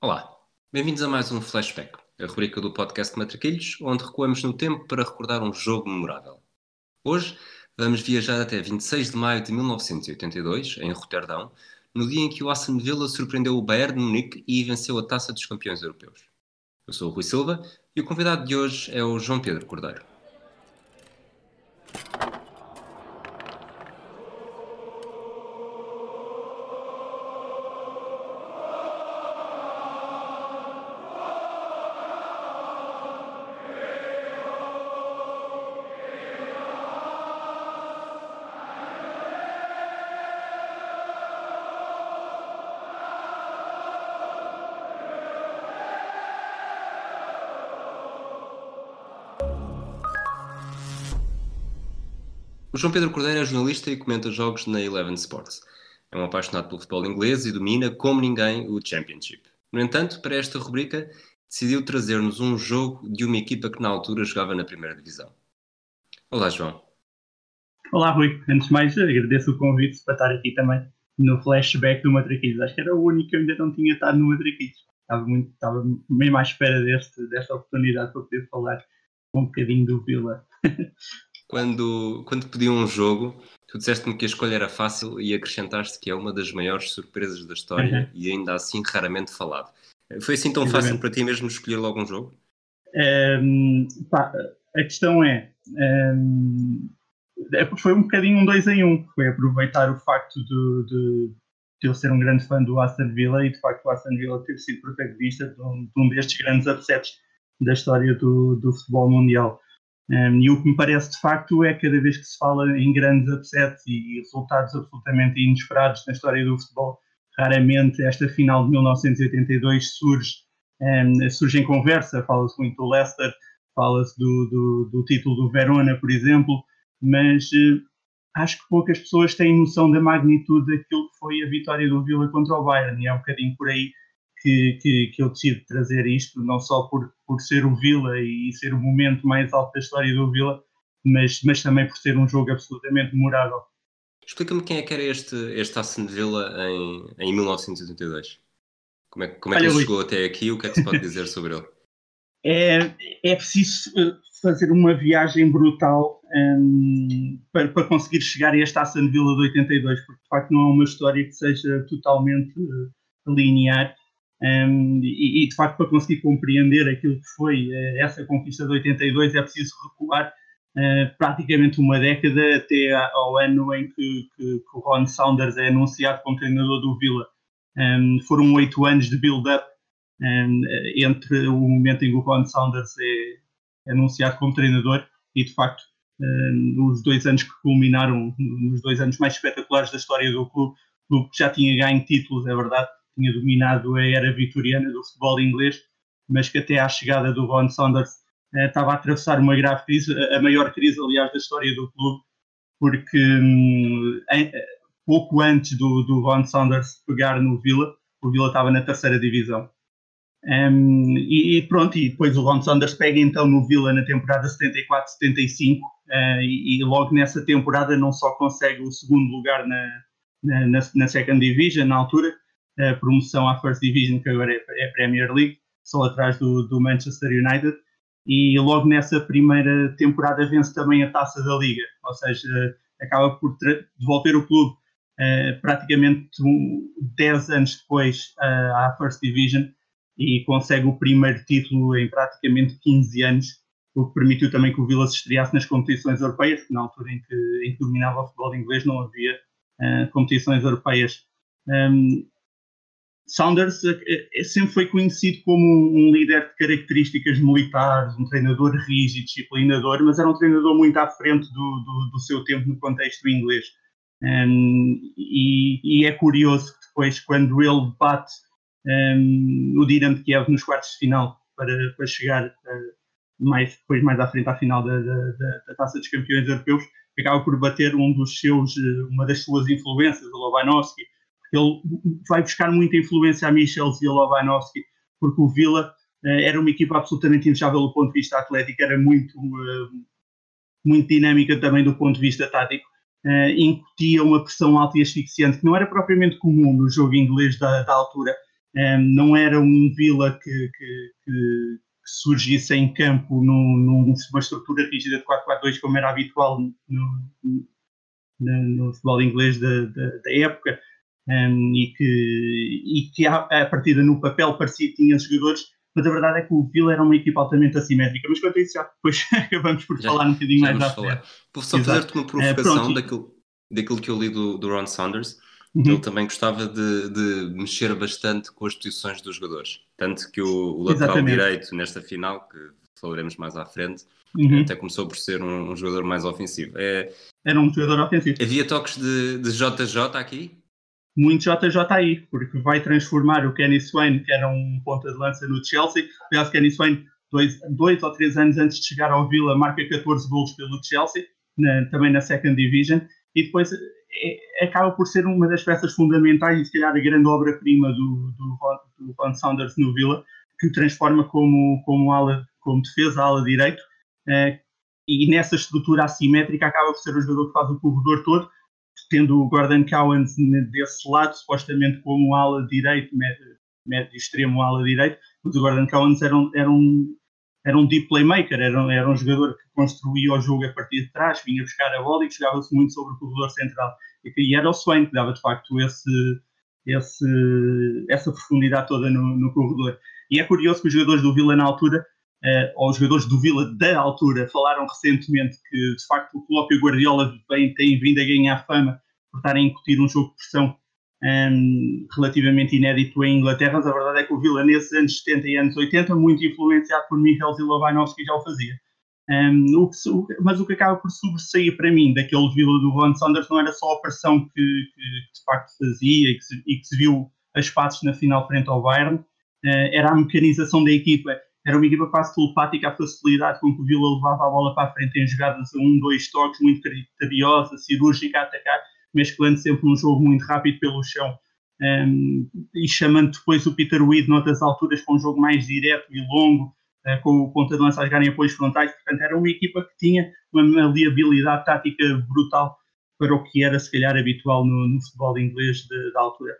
Olá, bem-vindos a mais um Flashback, a rubrica do podcast Matraquilhos, onde recuamos no tempo para recordar um jogo memorável. Hoje vamos viajar até 26 de maio de 1982, em Roterdão, no dia em que o Aston Villa surpreendeu o Bayern de Munique e venceu a Taça dos Campeões Europeus. Eu sou o Rui Silva e o convidado de hoje é o João Pedro Cordeiro. João Pedro Cordeiro é jornalista e comenta jogos na Eleven Sports. É um apaixonado pelo futebol inglês e domina, como ninguém, o Championship. No entanto, para esta rubrica, decidiu trazer-nos um jogo de uma equipa que na altura jogava na primeira divisão. Olá, João. Olá, Rui. Antes de mais, agradeço o convite para estar aqui também no flashback do Matraquilhos. Acho que era o único que eu ainda não tinha estado no Matraquilhos. Estava, muito, estava mesmo à espera deste, desta oportunidade para poder falar um bocadinho do Vila. quando, quando pediu um jogo, tu disseste-me que a escolha era fácil e acrescentaste que é uma das maiores surpresas da história uhum. e ainda assim raramente falado. Foi assim tão Exatamente. fácil para ti mesmo escolher logo um jogo? Um, pá, a questão é, um, é, foi um bocadinho um dois em um. Foi aproveitar o facto de, de, de, eu ser um grande fã do Aston Villa e de facto o Aston Villa ter sido protagonista de um, de um destes grandes upsets da história do, do futebol mundial. Um, e o que me parece de facto é cada vez que se fala em grandes upsets e resultados absolutamente inesperados na história do futebol, raramente esta final de 1982 surge, um, surge em conversa. Fala-se muito do Leicester, fala-se do, do, do, título do Verona, por exemplo, mas uh, acho que poucas pessoas têm noção da magnitude daquilo que foi a vitória do Villa contra o Bayern, e é um bocadinho por aí que, que, que eu decido trazer isto, não só por, por ser o Vila e ser o momento mais alto da história do Vila, mas, mas também por ser um jogo absolutamente memorável. Explica-me quem é que era este, este Aston Villa em, em 1982. Como é, como é que Olha, ele chegou até aqui? O que é que se pode dizer sobre ele? É, é preciso eh, fazer uma viagem brutal um, para, para, conseguir chegar a este Aston Villa de 82, porque de facto não é uma história que seja totalmente uh, linear. Um, e, e, de facto, para conseguir compreender aquilo que foi uh, essa conquista de 82, é preciso recuar uh, praticamente uma década até ao ano em que, que, que, o Ron Saunders é anunciado como treinador do Villa. Um, foram oito anos de build-up um, entre o momento em que o Ron Saunders é anunciado como treinador e, de facto, nos dois anos que culminaram, nos dois anos mais espetaculares da história do clube, clube já tinha ganho títulos, é verdade, tinha dominado a era vitoriana do futebol inglês, mas que até à chegada do Ron Saunders eh, estava a atravessar uma grave crise, a maior crise, aliás, da história do clube, porque hum, em, pouco antes do, do Ron Saunders pegar no Villa, o Villa estava na terceira divisão. Um, e, e, pronto, e depois o Ron Saunders pega então no Villa na temporada 74-75 uh, e, e, logo nessa temporada não só consegue o segundo lugar na, na, na Second Division na altura, a promoção à First Division, que agora é, é Premier League, só atrás do, do, Manchester United. E logo nessa primeira temporada vence também a taça da Liga, ou seja, acaba por devolver o clube uh, praticamente um, 10 anos depois uh, à First Division e consegue o primeiro título em praticamente 15 anos, o que permitiu também que o Vila se estreasse nas competições europeias, na altura em que, em que dominava o futebol inglês não havia uh, competições europeias. Um, Saunders eh, eh, sempre foi conhecido como um líder de características militares, um treinador rígido, disciplinador, mas era um treinador muito à frente do, do, do seu tempo no contexto inglês. Um, e, e, é curioso que depois, quando ele bate um, o Dinamo de Kiev nos quartos de final para, para chegar uh, mais, depois mais à frente à final da, da, da, Taça dos Campeões Europeus, acaba por bater um dos seus, uma das suas influências, o Lobanovski, ele vai buscar muita influência a Michel Zielovanovski, porque o Vila uh, era uma equipa absolutamente indesejável do ponto de vista atlético, era muito, uh, muito dinâmica também do ponto de vista tático, uh, incutia uma pressão alta e asfixiante, que não era propriamente comum no jogo inglês da, da altura, não era um Vila que, que, que, surgisse em campo num, numa estrutura rígida de 4-4-2 como era habitual no, no, no futebol inglês da, da, da época um, e que, e que a, a partida no papel parecia que tinha jogadores mas a verdade é que o Vila era uma equipa altamente assimétrica. Mas quanto a isso, já depois acabamos por já, falar um bocadinho mais à frente. Só fazer-te uma provocação uh, daquilo, daquilo que eu li do, do Ron Saunders. Uhum. Ele também gostava de, de, mexer bastante com as posições dos jogadores. Tanto que o, o lateral Exatamente. direito, nesta final, que falaremos mais à frente, uhum. até começou por ser um, um jogador mais ofensivo. É, Era um jogador ofensivo. Havia toques de, de JJ aqui? Muito JJI, porque vai transformar o Kenny Swain, que era um ponta de lança no Chelsea. Aliás, Kenny Swain, dois, dois ou três anos antes de chegar ao Villa, marca 14 gols pelo Chelsea, na, também na Second Division, e depois é, acaba por ser uma das peças fundamentais e, se calhar, a grande obra-prima do, do, do Saunders no Villa, que o transforma como, como, ala, como defesa, ala direito, eh, e nessa estrutura assimétrica acaba por ser o jogador que faz o corredor todo, tendo o Gordon Cowens desse lado, supostamente como ala direito, médio, médio extremo ala direito, mas o Gordon Cowens era um, era um, era um deep playmaker, era, um, era um jogador que construía o jogo a partir de trás, vinha buscar a bola e jogava-se muito sobre o corredor central. E, e era o Swain que dava de facto esse, esse, essa profundidade toda no, no corredor. E é curioso que os jogadores do Vila na altura uh, ou os jogadores do Vila da altura. Falaram recentemente que de facto o Klopp e o Guardiola bem, têm vindo a ganhar fama por estarem a incutir um jogo de pressão um, ehm, relativamente inédito em Inglaterra, mas a verdade é que o Vila nesses anos 70 e anos 80, muito influenciado por Michael Zilovanovski, já o fazia. Um, ehm, o que, mas o que acaba por sobressair para mim daquele Vila do Ron Saunders não era só a pressão que, que, de facto fazia e que, se, e que se viu a espaços na final frente ao Bayern, uh, era a mecanização da equipa era uma equipa quase telepática, a facilidade com que o Vila levava a bola para a frente em jogadas a um, dois toques, muito criteriosa, cirúrgica a atacar, mesclando sempre um jogo muito rápido pelo chão. Um, e chamando depois o Peter Weed noutras alturas para um jogo mais direto e longo, uh, com o ponta de lança a jogarem apoios frontais. Portanto, era uma equipa que tinha uma maleabilidade tática brutal para o que era, se calhar, habitual no, no futebol inglês da altura.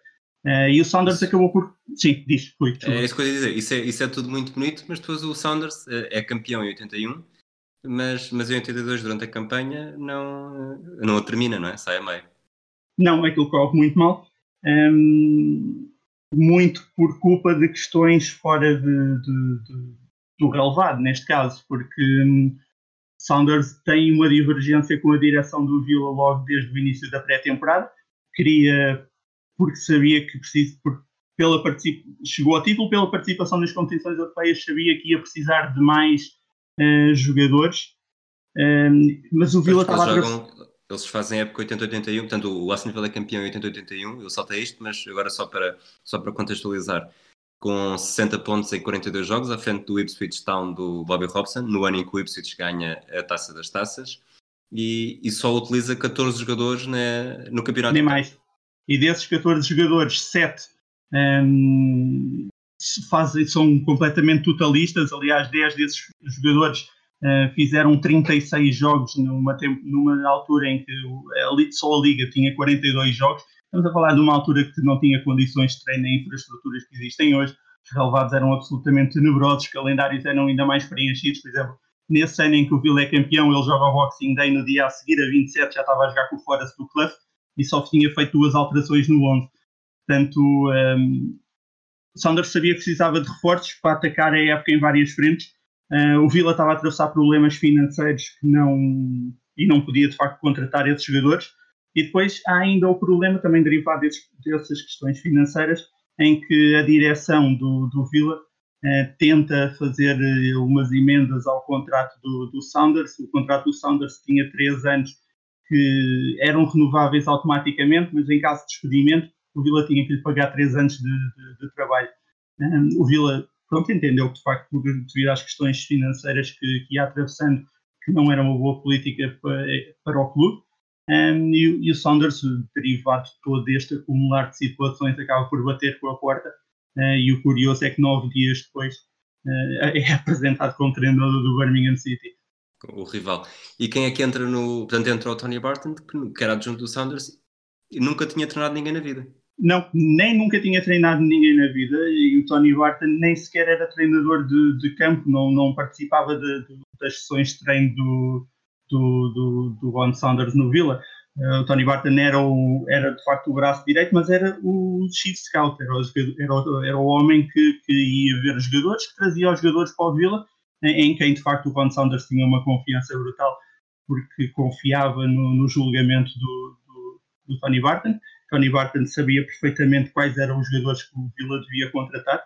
Uh, e o Saunders acabou por. Sim, diz, foi. É isso que eu ia dizer. Isso é, isso é tudo muito bonito, mas depois o Saunders uh, é campeão em 81, mas, mas em 82, durante a campanha, não, não termina, não é? Sai a meio. Não, aquilo corre muito mal. Um, muito por culpa de questões fora de, de, de, do relevado, neste caso, porque um, Saunders tem uma divergência com a direção do Vila logo desde o início da pré-temporada. Queria porque sabia que precisa, porque pela chegou ao título pela participação nas competições europeias, sabia que ia precisar de mais uh, jogadores, uh, mas o Vila estava a eles fazem época 80-81, portanto o Aston Villa é campeão em 80-81, eu saltei isto, mas agora só para, só para contextualizar, com 60 pontos em 42 jogos, à frente do Ipswich Town do Bobby Robson, no ano em que o Ipswich ganha a Taça das Taças, e, e só utiliza 14 jogadores na, no campeonato. Nem mais e desses 14 jogadores, 7 um, fazem, são completamente totalistas. Aliás, 10 desses jogadores uh, fizeram 36 jogos numa, numa altura em que a, só a Liga tinha 42 jogos. Estamos a falar de uma altura que não tinha condições de treino e infraestruturas que existem hoje. Os relevados eram absolutamente tenebrosos, os calendários eram ainda mais preenchidos. Por exemplo, nesse ano em que o Vila é campeão, ele joga o Boxing Day no dia a seguir, a 27, já estava a jogar com o Forest do Clough e só tinha feito duas alterações no 11. Portanto, um, Saunders sabia que precisava de reforços para atacar a época em várias frentes. Uh, o Vila estava a atravessar problemas financeiros que não, e não podia de facto contratar esses jogadores. E depois há ainda o problema também derivado desses, dessas questões financeiras, em que a direção do, do Vila uh, tenta fazer uh, umas emendas ao contrato do, do Saunders. O contrato do Saunders tinha três anos que eram renováveis automaticamente, mas em caso de despedimento, o Vila tinha que lhe pagar três anos de, de, de trabalho. O Vila, pronto, entendeu que, de facto, devido às questões financeiras que, que ia atravessando, que não era uma boa política para, para o clube, um, e, e, o Saunders, derivado de todo este acumular de situações, acaba por bater com a porta. Uh, e o curioso é que nove dias depois uh, é apresentado como treinador do Birmingham City o rival. E quem é que entra no. Portanto, entra o Tony Barton, que era adjunto do Saunders e nunca tinha treinado ninguém na vida. Não, nem nunca tinha treinado ninguém na vida e o Tony Barton nem sequer era treinador de, de campo, não, não participava de, de, das sessões de treino do, do, do, do Ron Saunders no Villa. Uh, o Tony Barton era, o, era de facto o braço direito, mas era o chief scout, era o, era o, era o homem que, que ia ver os jogadores, que trazia os jogadores para o Villa, em, em quem de facto o Ron Saunders tinha uma confiança brutal, porque confiava no, no julgamento do, do, do Tony Barton Tony Barton sabia perfeitamente quais eram os jogadores que o Villa devia contratar.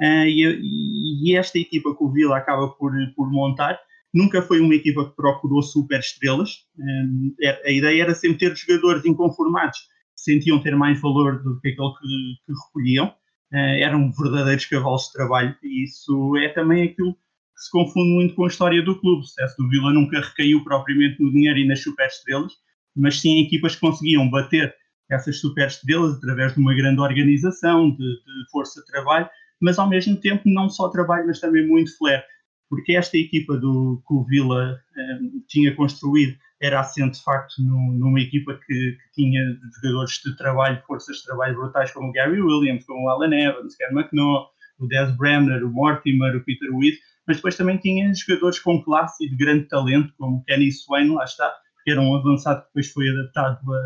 Uh, e, e, esta equipa que o Villa acaba por, por montar nunca foi uma equipa que procurou super estrelas. Um, eh, a ideia era sempre ter jogadores inconformados que sentiam ter mais valor do que aquele que, que recolhiam. Uh, eram verdadeiros cavalos de trabalho e isso é também aquilo que se confunde muito com a história do clube. O sucesso do Villa nunca recaiu propriamente no dinheiro e nas super estrelas, mas sim equipas que conseguiam bater essas superestrelas através de uma grande organização, de, de, força de trabalho, mas ao mesmo tempo não só trabalho, mas também muito flair, porque esta equipa do, que o Villa um, tinha construído era assente de facto numa equipa que, que, tinha jogadores de trabalho, forças de trabalho brutais como o Gary Williams, como o Alan Evans, Ken McNaugh, o Des Bremner, o Mortimer, o Peter Witt, mas depois também tinha jogadores com classe e de grande talento, como Kenny Swain, lá está, que era um avançado que depois foi adaptado a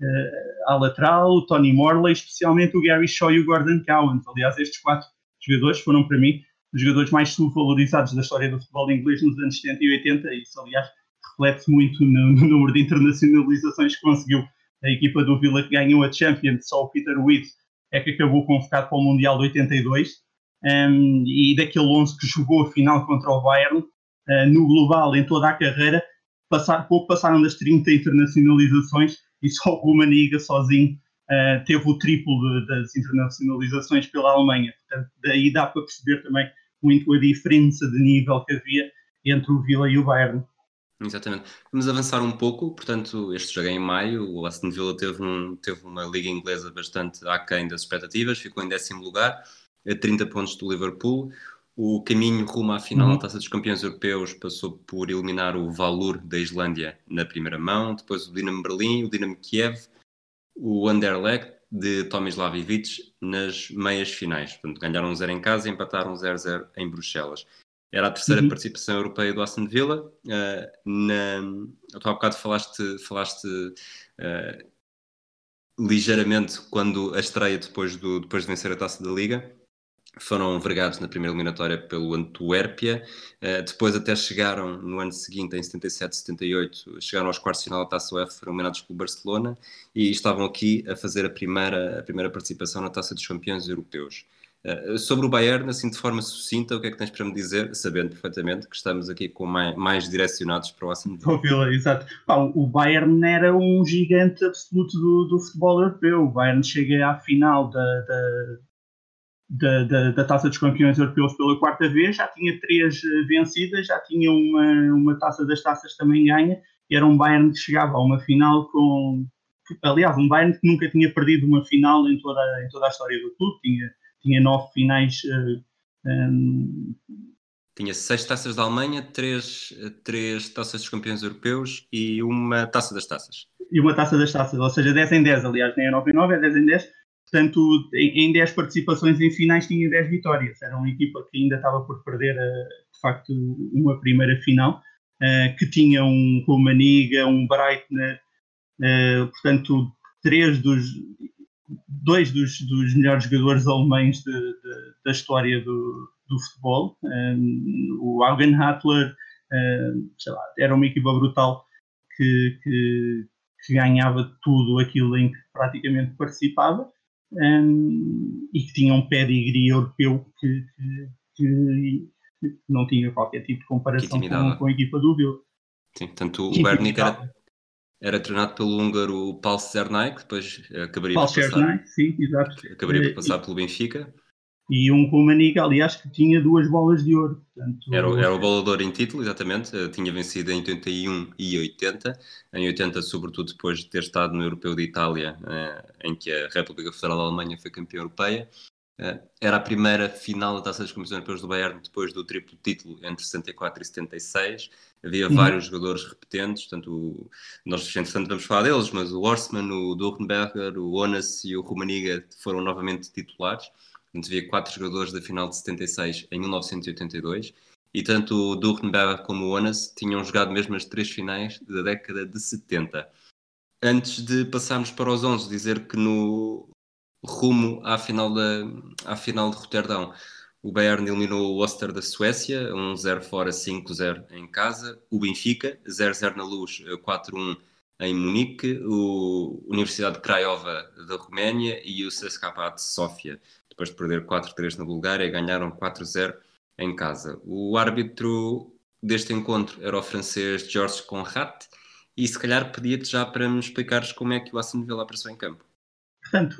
uh, à lateral, o Tony Morley, especialmente o Gary Shaw e o Gordon Cowan. Aliás, estes quatro jogadores foram para mim os jogadores mais subvalorizados da história do futebol inglês nos anos 70 e 80. Isso, aliás, reflete muito no, no número de internacionalizações que conseguiu a equipa do Villa que ganhou a Champions. Só o Peter Witt é que acabou convocado para o Mundial de 82. Um, e daquele 11 que jogou a final contra o Bayern, uh, no global, em toda a carreira, passar, pouco passaram das 30 internacionalizações e só o Rumaniga sozinho uh, teve o triplo das internacionalizações pela Alemanha. Portanto, daí dá para perceber também muito a diferença de nível que havia entre o Villa e o Bayern. Exatamente. Vamos avançar um pouco, portanto, este jogo é em maio, o Aston Villa teve, um, teve uma liga inglesa bastante aquém das expectativas, ficou em décimo lugar, a 30 pontos do Liverpool. O caminho rumo à final uhum. da Taça dos Campeões Europeus passou por eliminar o Valur da Islândia na primeira mão, depois o Dinamo Berlim, o Dinamo Kiev, o Anderlecht de Tomislav Ivic nas meias finais. Portanto, ganharam 0 em casa e empataram 0-0 em Bruxelas. Era a terceira uhum. participação europeia do Aston Villa. Uh, na... Tu há bocado falaste, falaste uh, ligeiramente quando a estreia depois, do, depois de vencer a Taça da Liga foram vergados na primeira eliminatória pelo Antuérpia, uh, depois até chegaram no ano seguinte, em 77, 78, chegaram aos quartos de final da Taça UEFA, foram eliminados pelo Barcelona e estavam aqui a fazer a primeira, a primeira participação na Taça dos Campeões Europeus. Uh, sobre o Bayern, assim de forma sucinta, o que é que tens para me dizer, sabendo perfeitamente que estamos aqui com mais, mais direcionados para o Villa? Exato. o Bayern era um gigante absoluto do, do futebol europeu. O Bayern chega à final da, da da, da, da, Taça dos Campeões Europeus pela quarta vez, já tinha três eh, vencidas, já tinha uma, uma Taça das Taças também ganha, era um Bayern que chegava a uma final com. Aliás, um Bayern que nunca tinha perdido uma final em toda, em toda a história do clube, tinha, tinha nove finais. Uh, eh, um... Tinha seis taças da Alemanha, três, três taças dos campeões europeus e uma taça das taças. E uma taça das taças, ou seja, 10 em 10, aliás, nem é 9 em 9, é 10 em 10. Portanto, em 10 participações em finais tinha 10 vitórias. Era uma equipa que ainda estava por perder, eh, de facto, uma primeira final, eh, que tinha um Romaniga, um Breitner, eh, portanto, três dos, dois dos, dos melhores jogadores alemães de, de, da história do, do futebol. o Augen Hattler, lá, era uma equipa brutal que, que, que ganhava tudo aquilo em que praticamente participava um, e que tinha um pedigree europeu que, que, que, não tinha qualquer tipo de comparação com, com, a equipa do Vila. Sim, tanto o Bernic era, era treinado pelo húngaro Paul Cernay, que depois acabaria Paul por passar, sim, exato. acabaria por passar pelo Benfica e um Rumaniga, aliás, que tinha duas bolas de ouro. Portanto, era, era o bolador em título, exatamente, eh, tinha vencido em 81 e 80, em 80 sobretudo depois de ter estado no Europeu de Itália, eh, em que a República Federal da Alemanha foi campeã europeia, Eh, era a primeira final da Taça das Comissões Europeias do Bayern depois do triplo título entre 74 e 76. Havia uhum. vários jogadores repetentes, tanto nós entretanto vamos falar deles, mas o Horstmann, o Dornberger, o Onas e o Rumaniga foram novamente titulares. Portanto, havia quatro jogadores da final de 76 em 1982 e tanto o Dornberger como o Onas tinham jogado mesmo as três finais da década de 70. Antes de passarmos para os 11, dizer que no rumo à final, da, à final de Roterdão. O Bayern eliminou o Oster da Suécia, 1-0 fora, 5-0 em casa. O Benfica, 0-0 na luz, 4-1 em Munique. O Universidade de Craiova da Roménia e o CSKA de Sófia. Depois de perder 4-3 na Bulgária, ganharam 4-0 em casa. O árbitro deste encontro era o francês Georges Conrad e se calhar pedia-te já para me explicares como é que o Aston Villa apareceu em campo. Portanto,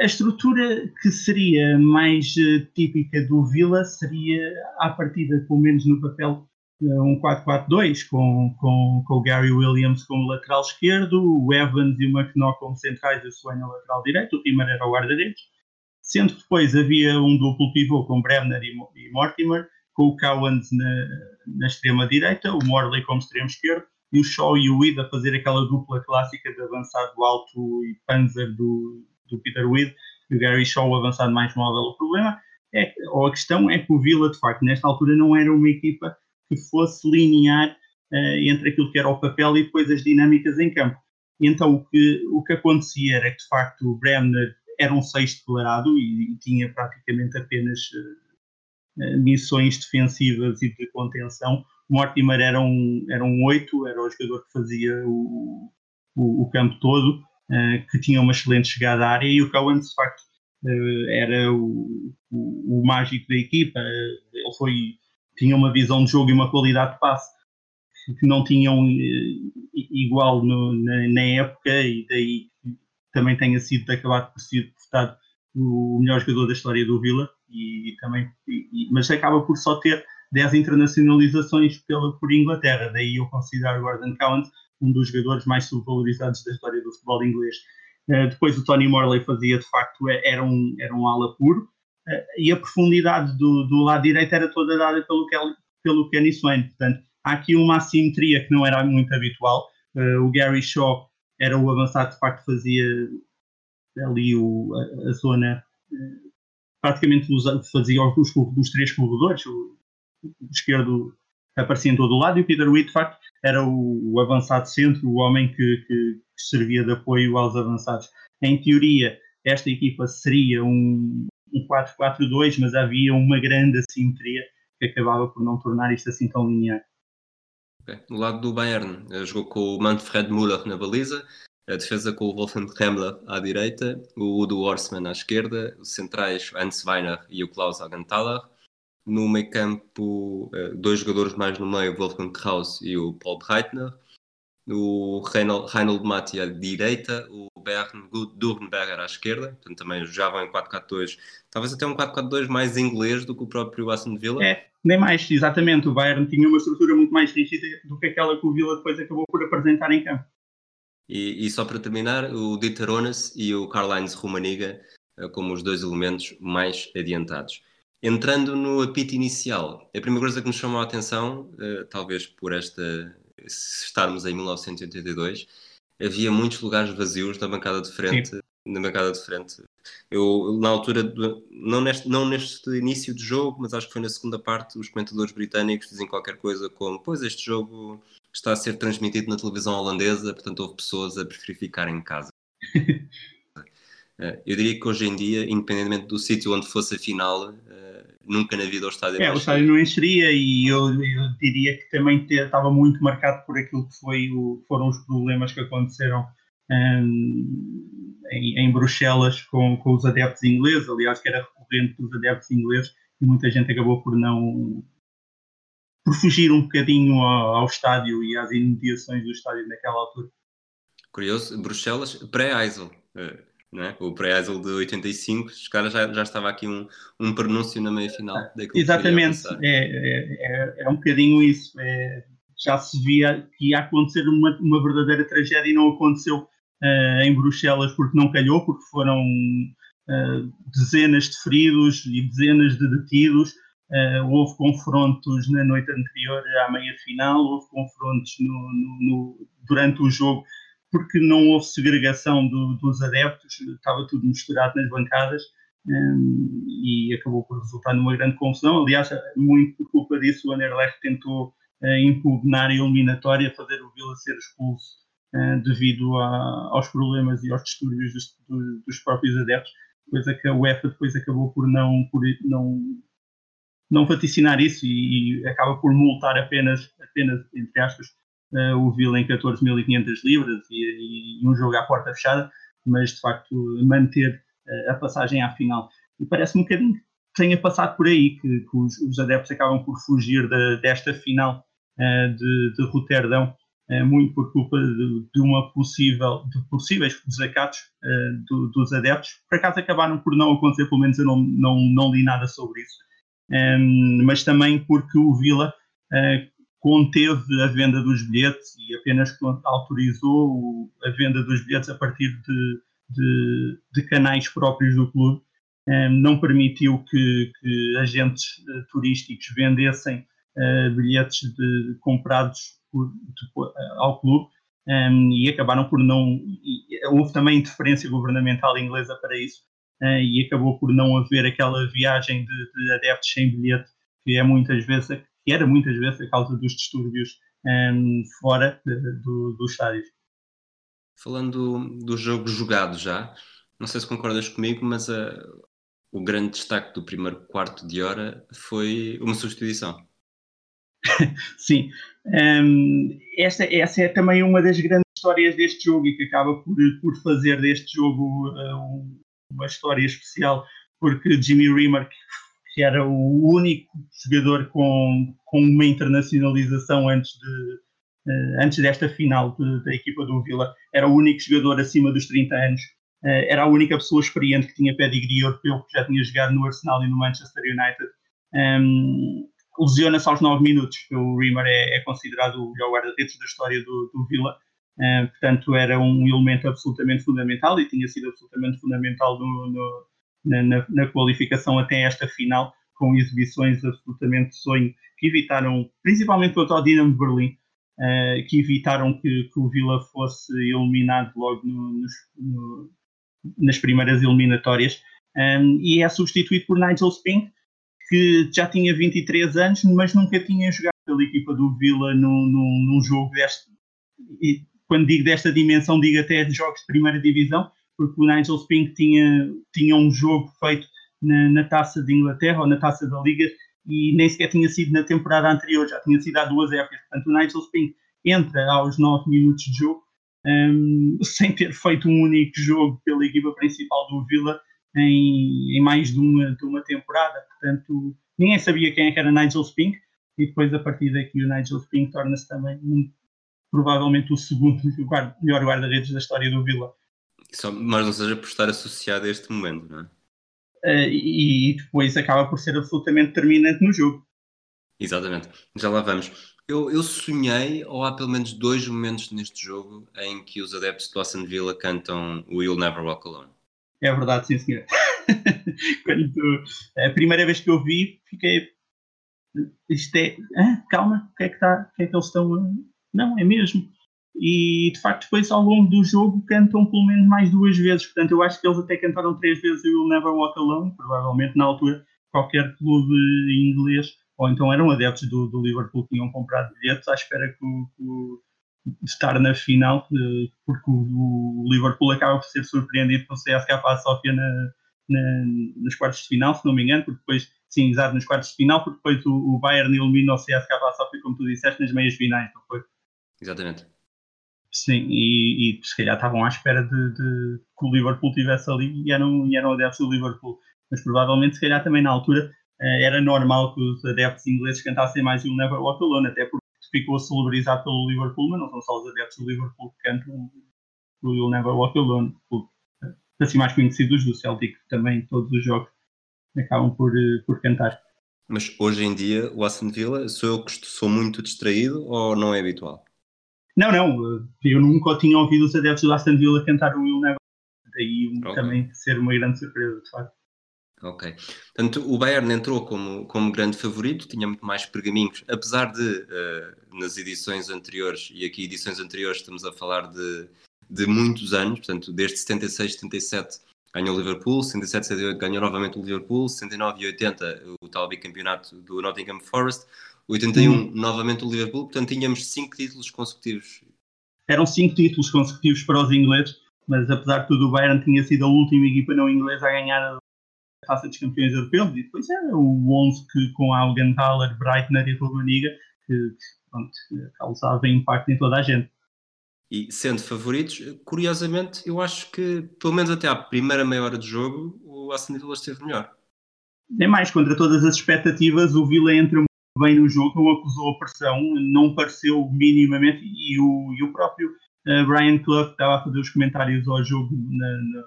a estrutura que seria mais uh, típica do Villa seria, à partida, pelo menos no papel, um 4-4-2, com, com, com o Gary Williams como lateral esquerdo, o Evans e o McNaugh como centrais e o Swain lateral direito, o Timmer era o guarda-redes, sendo que depois havia um duplo pivô com Bremner e, e Mortimer, com o Cowans na, na extrema-direita, o Morley como extremo esquerdo, e o Shaw e o Ida a fazer aquela dupla clássica de avançado alto e panzer do, do Peter Weed e o Gary Shaw avançado mais móvel. O problema é, ou a questão é que o Villa, de facto, nesta altura não era uma equipa que fosse linear uh, entre aquilo que era o papel e depois as dinâmicas em campo. E então o que, o que acontecia era que, de facto, o Bremner era um 6 declarado e, e, tinha praticamente apenas uh, missões defensivas e de contenção. Mortimer era um, era um 8, era o jogador que fazia o, o, o campo todo. Eh, que tinha uma excelente chegada à área e o Cowan, de facto, uh, era o, o, o, mágico da equipa. ele foi, tinha uma visão de jogo e uma qualidade de passe que não tinham uh, igual no, na, na, época e daí também tenha sido acabado por ser votado o melhor jogador da história do Vila e, e também e, mas acaba por só ter 10 internacionalizações pela, por Inglaterra, daí eu considero Gordon Cowan um dos jogadores mais subvalorizados da história do futebol inglês. Uh, depois o Tony Morley fazia, de facto, é, era um, era um ala puro, e a profundidade do, do lado direito era toda dada pelo, pelo Kenny Swain. Portanto, há aqui uma assimetria que não era muito habitual. Uh, o Gary Shaw era o avançado, de facto, fazia ali o, a, a zona, praticamente fazia os, os, três corredores, o, o esquerdo aparecia em todo o lado, e o Peter Witt, de facto, era o, o avançado centro, o homem que, que, servia de apoio aos avançados. Em teoria, esta equipa seria um, um 4-4-2, mas havia uma grande assimetria que acabava por não tornar isto assim tão linear. Okay. No lado do Bayern, eh, jogou com o Manfred Müller na baliza, a defesa com o Wolfgang Kremler à direita, o Udo Horstmann à esquerda, os centrais Hans Weiner e o Klaus Augenthaler, no meio campo, eh, dois jogadores mais no meio, Wolfgang Kraus e o Paul Breitner. O Reinhold, Matti à direita, o Bern Durnberger à esquerda, portanto também jogavam em 4-4-2, talvez até um 4-4-2 mais inglês do que o próprio Aston Villa. É, nem mais, exatamente. O Bayern tinha uma estrutura muito mais rígida do que aquela que o Villa depois acabou por apresentar em campo. E, e só para terminar, o Dieter Ones e o Karl-Heinz Rumaniga eh, como os dois elementos mais adiantados. Entrando no apito inicial, a primeira coisa que nos chamou a atenção, uh, talvez por esta estarmos em 1982, havia muitos lugares vazios na bancada de frente. Sim. Na bancada de frente. Eu, na altura, não neste, não neste início de jogo, mas acho que foi na segunda parte, os comentadores britânicos dizem qualquer coisa como: Pois este jogo está a ser transmitido na televisão holandesa, portanto houve pessoas a preferir ficar em casa. Eh, eu diria que hoje em dia, independentemente do sítio onde fosse a final, nunca na vida o estádio É, o estádio não encheria e eu, eu diria que também te, estava muito marcado por aquilo que foi o, foram os problemas que aconteceram um, em, em, Bruxelas com, com os adeptos ingleses, aliás que era recorrente dos adeptos ingleses e muita gente acabou por não por fugir um bocadinho ao, ao estádio e às imediações do estádio naquela altura. Curioso, Bruxelas pré-Eisel. É? o pré-Eisel de 85, os caras já, já estava aqui um, um pronúncio na meia final. Exatamente, é, é, é, é, um bocadinho isso. É, já se via que ia acontecer uma, uma verdadeira tragédia e não aconteceu uh, em Bruxelas porque não calhou, porque foram dezenas de feridos e dezenas de detidos. houve confrontos na noite anterior à meia-final, houve confrontos no, no, no, durante o jogo porque não houve segregação do, dos adeptos, estava tudo misturado nas bancadas um, e acabou por resultar numa grande confusão. Aliás, muito por culpa disso, o Anderlecht tentou uh, impugnar a eliminatória, fazer o Vila ser expulso uh, devido a, aos problemas e aos distúrbios dos, dos, próprios adeptos, coisa que a UEFA depois acabou por não, por não, não vaticinar isso e, e acaba por multar apenas, apenas entre aspas, uh, o Vila em 14.500 libras e, e, um jogo à porta fechada, mas de facto manter uh, a passagem à final. E parece-me um bocadinho que tenha passado por aí, que, que os, os, adeptos acabam por fugir de, desta final uh, de, de Roterdão, muito por culpa de, de, uma possível, de possíveis desacatos do, dos adeptos. Por acaso acabaram por não acontecer, pelo menos eu não, não, não li nada sobre isso. Um, mas também porque o Vila conteve a venda dos bilhetes e apenas autorizou a venda dos bilhetes a partir de, de, de canais próprios do clube. Não permitiu que, que agentes uh, turísticos vendessem uh, bilhetes de, comprados por, de, uh, ao clube e acabaram por não. Houve também interferência governamental inglesa para isso e acabou por não haver aquela viagem de, de adeptos sem bilhete que é muitas vezes que era muitas vezes a causa dos distúrbios um, fora do, dos estádios. Falando do jogo jogado já, não sei se concordas comigo, mas uh, o grande destaque do primeiro quarto de hora foi uma substituição. Sim, um, essa, é também uma das grandes histórias deste jogo e que acaba por, por fazer deste jogo uh, uma história especial, porque Jimmy Rimmer, que era o único jogador com, com uma internacionalização antes, de, uh, antes desta final de, da equipa do Vila. Era o único jogador acima dos 30 anos. Uh, era a única pessoa experiente que tinha pedigree europeu, que já tinha jogado no Arsenal e no Manchester United. Um, Lesiona-se aos 9 minutos. O Rimmer é, é considerado o melhor guarda-redes da história do, do Vila. Uh, portanto, era um elemento absolutamente fundamental e tinha sido absolutamente fundamental no, no na, na, na, qualificação até esta final, com exibições absolutamente sonho, que evitaram, principalmente contra o Dinamo de Berlim, uh, que evitaram que, que, o Vila fosse eliminado logo no, nos, no, nas primeiras eliminatórias. Um, e é substituído por Nigel Spink, que já tinha 23 anos, mas nunca tinha jogado pela equipa do Vila num, num, num jogo deste. E quando digo desta dimensão, digo até de jogos de primeira divisão, porque o Nigel Spink tinha, tinha um jogo feito na, na, taça de Inglaterra ou na taça da Liga e nem sequer tinha sido na temporada anterior, já tinha sido há duas épocas. Portanto, o Nigel Spink entra aos 9 minutos de jogo um, sem ter feito um único jogo pela equipa principal do Villa em, em mais de uma, de uma temporada. Portanto, ninguém sabia quem é era Nigel Spink e depois a partir daqui o Nigel Spink torna-se também um, provavelmente o segundo melhor guarda-redes da história do Villa. Só, mas não seja por estar associado a este momento, não é? Uh, e depois acaba por ser absolutamente determinante no jogo. Exatamente, já lá vamos. Eu, eu, sonhei, ou há pelo menos dois momentos neste jogo em que os adeptos de Aston Villa cantam We'll Never Walk Alone. É verdade, sim senhor. Quando, a primeira vez que eu vi, fiquei. Isto é. Ah, calma, o que é que, está, o que é que eles estão. Não, é mesmo e de facto depois ao longo do jogo cantam pelo menos mais duas vezes, portanto eu acho que eles até cantaram três vezes o Never Walk Alone, provavelmente na altura qualquer clube inglês, ou então eram adeptos do, do Liverpool que tinham comprado bilhetes à espera que, que, de estar na final, porque o, Liverpool acaba por ser surpreendido com o CSKA Sofia na, na, nos quartos de final, se não me engano, porque depois, sim, exato, nos quartos de final, porque depois o, o Bayern elimina o CSKA Sofia, como tu disseste, nas meias finais, não foi? Exatamente. Sim, e, e, se calhar estavam à espera de, de, que o Liverpool estivesse ali e eram, e eram adeptos do Liverpool. Mas provavelmente, se calhar também na altura, eh, era normal que os adeptos ingleses cantassem mais o Never Walk Alone, até porque ficou celebrizado pelo Liverpool, mas não são só os adeptos do Liverpool que cantam o You'll Never Walk Alone. Assim mais conhecidos do Celtic, também todos os jogos acabam por, eh, por cantar. Mas hoje em dia, o Aston Villa, sou eu que sou muito distraído ou não é habitual? Não, não, eu nunca tinha ouvido os adeptos do Aston Villa cantar o Will Never. daí okay. também ser uma grande surpresa, de facto. Ok. Portanto, o Bayern entrou como, como grande favorito, tinha muito mais pergaminhos, apesar de, uh, nas edições anteriores, e aqui edições anteriores estamos a falar de, de muitos anos, portanto, desde 76, 77 ganhou o Liverpool, 77, 78 ganhou novamente o Liverpool, 79 e 80 o tal bicampeonato do Nottingham Forest, 81 uhum. novamente o Liverpool, portanto tínhamos cinco títulos consecutivos. Eram cinco títulos consecutivos para os ingleses, mas apesar de tudo o Bayern tinha sido a última equipa não inglesa a ganhar a Taça dos Campeões Europeus e depois era o 11 que com Augenthaler, Breitner e Rummenigge que pronto, causava impacto em toda a gente. E sendo favoritos, curiosamente, eu acho que, pelo menos até à primeira meia hora de jogo, o Aston Villa esteve melhor. Nem mais, contra todas as expectativas, o Villa entra bem no jogo, não acusou a pressão, não pareceu minimamente, e o, e o próprio uh, Brian Clough estava a fazer os comentários ao jogo na, na,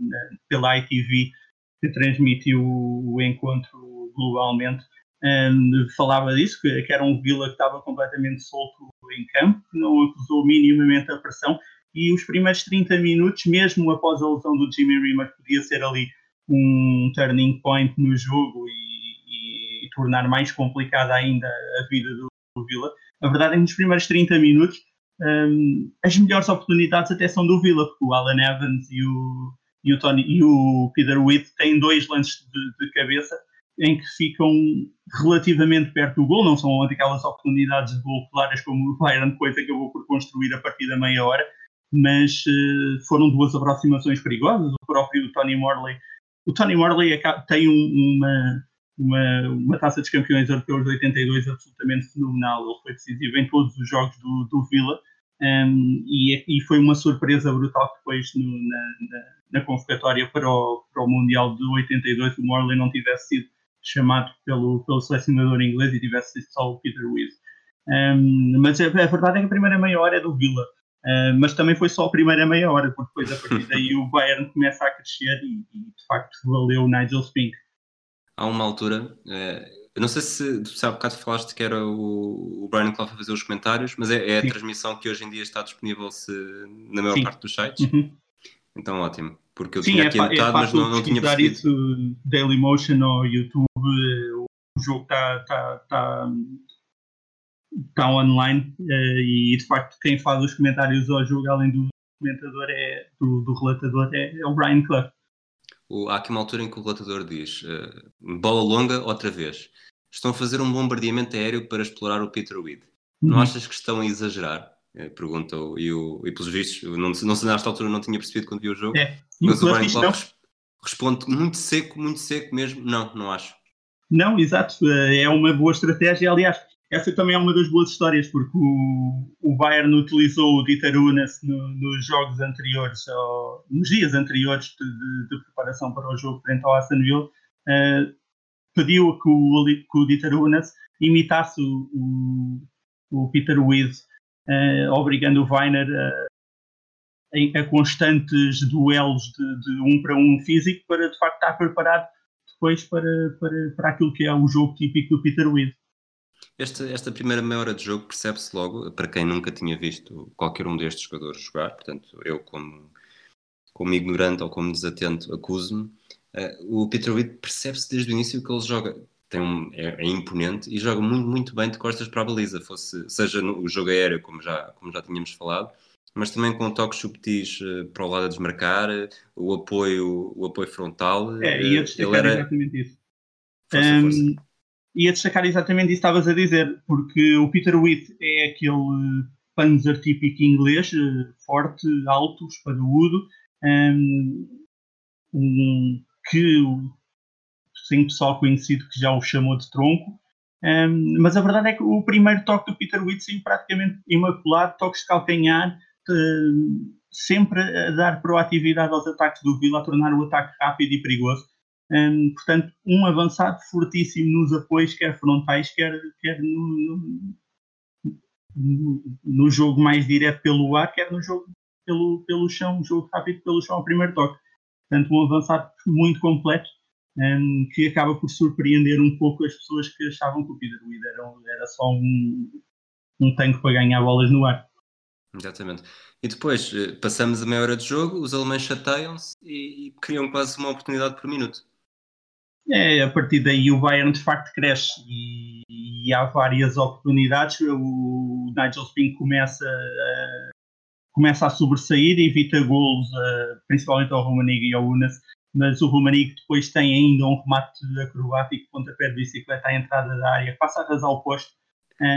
na, pela ITV, que transmite o, o encontro globalmente, um, falava disso, que, que, era um Vila que estava completamente solto em campo, que não acusou minimamente a pressão, e os primeiros 30 minutos, mesmo após a lesão do Jimmy que podia ser ali um turning point no jogo e tornar mais complicada ainda a vida do, do Vila, a verdade é que nos primeiros 30 minutos um, as melhores oportunidades até são do Vila, porque o Alan Evans e o, e o, Tony, e o Peter Witt têm dois lances de, de cabeça em que ficam relativamente perto do gol, não são aquelas oportunidades de gol claras como o Bayern depois acabou por construir a partir da meia hora, mas uh, foram duas aproximações perigosas. O próprio Tony Morley, o Tony Morley tem um, uma, uma, uma taça dos campeões europeus de 82 absolutamente fenomenal. Ele foi decisivo em todos os jogos do, do Villa um, e, e, foi uma surpresa brutal que depois no, na, na, na, convocatória para o, para o Mundial de 82 o Morley não tivesse sido chamado pelo, pelo selecionador inglês e tivesse sido só o Peter Wiz. Um, mas a, a, verdade é que a primeira meia hora é do Villa, uh, mas também foi só a primeira meia hora, porque depois a partir daí o Bayern começa a crescer e, e de facto valeu o Nigel Spink. Há uma altura, uh, eu não sei se tu há bocado falaste que era o, o Brian Clough a fazer os comentários, mas é, é a Sim. transmissão que hoje em dia está disponível se, na maior Sim. parte dos sites. Uhum. Então ótimo porque eu Sim, tinha aqui é, anotado, é mas não, não tinha percebido. isso Dailymotion ou YouTube, o jogo está tá, tá, tá online eh, e de facto quem faz os comentários ao jogo, além do comentador, é, do, do relatador, é, é o Brian Clough. Há aqui uma altura em que o relatador diz uh, bola longa outra vez. Estão a fazer um bombardeamento aéreo para explorar o Peter Weed. Não uhum. achas que estão a exagerar? Eh, perguntou, e, o, e pelos vistos, não, não sei nesta altura não tinha percebido quando vi o jogo, é. mas o Brian Clough responde muito seco, muito seco mesmo, não, não acho. Não, exato, eh, é uma boa estratégia, aliás, essa também é uma das boas histórias, porque o, o Bayern utilizou o Dieter Unas no, nos jogos anteriores, ou, nos dias anteriores de, de, de, preparação para o jogo frente ao Aston Villa, uh, pediu que o, que o Dieter Unas imitasse o, o, o Peter Wiz uh, obrigando o Weiner a, a, constantes duelos de, de, um para um físico para de facto estar preparado depois para, para, para aquilo que é o jogo típico do Peter Weed. Esta, esta primeira meia hora de jogo percebe-se logo, para quem nunca tinha visto qualquer um destes jogadores jogar, portanto, eu como, como ignorante ou como desatento acuso-me, uh, o Weed percebe-se desde o início que ele joga tem um, é, é, imponente e joga muito, muito bem de costas para a baliza, fosse, seja no jogo aéreo, como já, como já tínhamos falado, mas também com toques subtis uh, para o lado a desmarcar, uh, o, apoio, o apoio frontal. É, ia destacar era... exatamente isso. Força, um, força. Ia destacar exatamente isso que estavas a dizer, porque o Peter Witt é aquele panzer típico inglês, forte, alto, espadudo, um, um, que tem pessoal conhecido que já o chamou de tronco. Um, mas a verdade é que o primeiro toque do Peter Witt saiu praticamente imaculado, toques de calcanhar, uh, sempre a dar proatividade aos ataques do Vila, a tornar o ataque rápido e perigoso. Um, portanto, um avançado fortíssimo nos apoios, quer frontais, quer, quer no, no, no, jogo mais direto pelo ar, quer no jogo pelo, pelo chão, jogo rápido pelo chão ao primeiro toque. Portanto, um avançado muito completo um, que acaba por surpreender um pouco as pessoas que achavam que o Peter Weed era, era só um, um tanque para ganhar bolas no ar. Exatamente. E depois eh, passamos a meia hora de jogo, os alemães chateiam-se e, e criam quase uma oportunidade por minuto. É, a partir daí o Bayern de facto cresce e, e há várias oportunidades. O Nigel Spink começa a, começa a sobressair, evita golos, principalmente ao Romaniga e ao Unas, mas o Romaniga depois tem ainda um remate acrobático, pontapé de bicicleta à entrada da área, passa a arrasar o posto.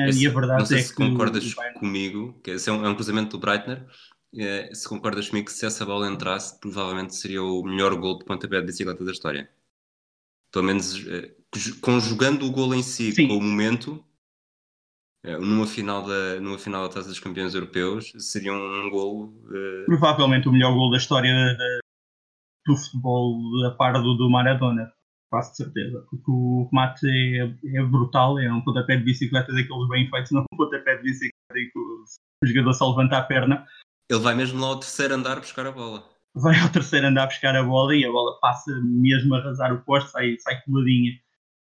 Esse, e a verdade não sei é se que concordas Bayern- comigo, que esse é um, é um cruzamento do Breitner. eh, se concordas comigo que se essa bola entrasse, provavelmente seria o melhor gol de pontapé de bicicleta da história. Pelo menos eh, conju- conjugando o gol em si Sim. com o momento, eh, numa final da, numa final da Taça dos Campeões Europeus, seria um, gol eh, provavelmente o melhor gol da história da- do futebol a par do, do Maradona, quase de certeza, porque o remate é, é brutal, é um pontapé de bicicleta daqueles bem feitos, não um pontapé de bicicleta em que o, o jogador só levanta a perna, Ele vai mesmo lá ao terceiro andar buscar a bola. Vai ao terceiro andar buscar a bola e a bola passa mesmo a arrasar o posto, sai, sai coladinha.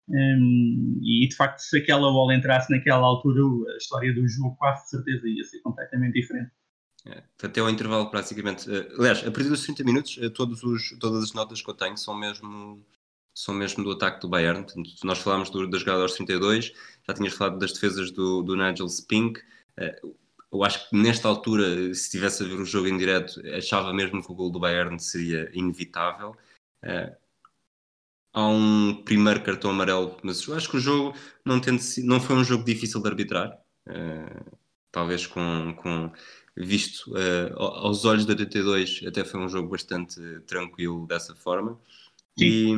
Hum, e de facto, se aquela bola entrasse naquela altura, a história do jogo quase de certeza ia ser completamente diferente. É, até ao intervalo, praticamente. eh, aliás, a partir dos 30 minutos, eh, todos os, todas as notas que eu tenho são mesmo, são mesmo do ataque do Bayern. Portanto, nós falámos do, da jogada aos 32, já tinhas falado das defesas do, do Nigel Spink. Eh, eu acho que nesta altura, se estivesse a ver o jogo em direto, achava mesmo que o gol do Bayern seria inevitável. Eh, há um primeiro cartão amarelo, mas eu acho que o jogo não, não foi um jogo difícil de arbitrar. Eh, talvez com, com visto ao- aos olhos de 82, até foi um jogo bastante tranquilo dessa forma. E,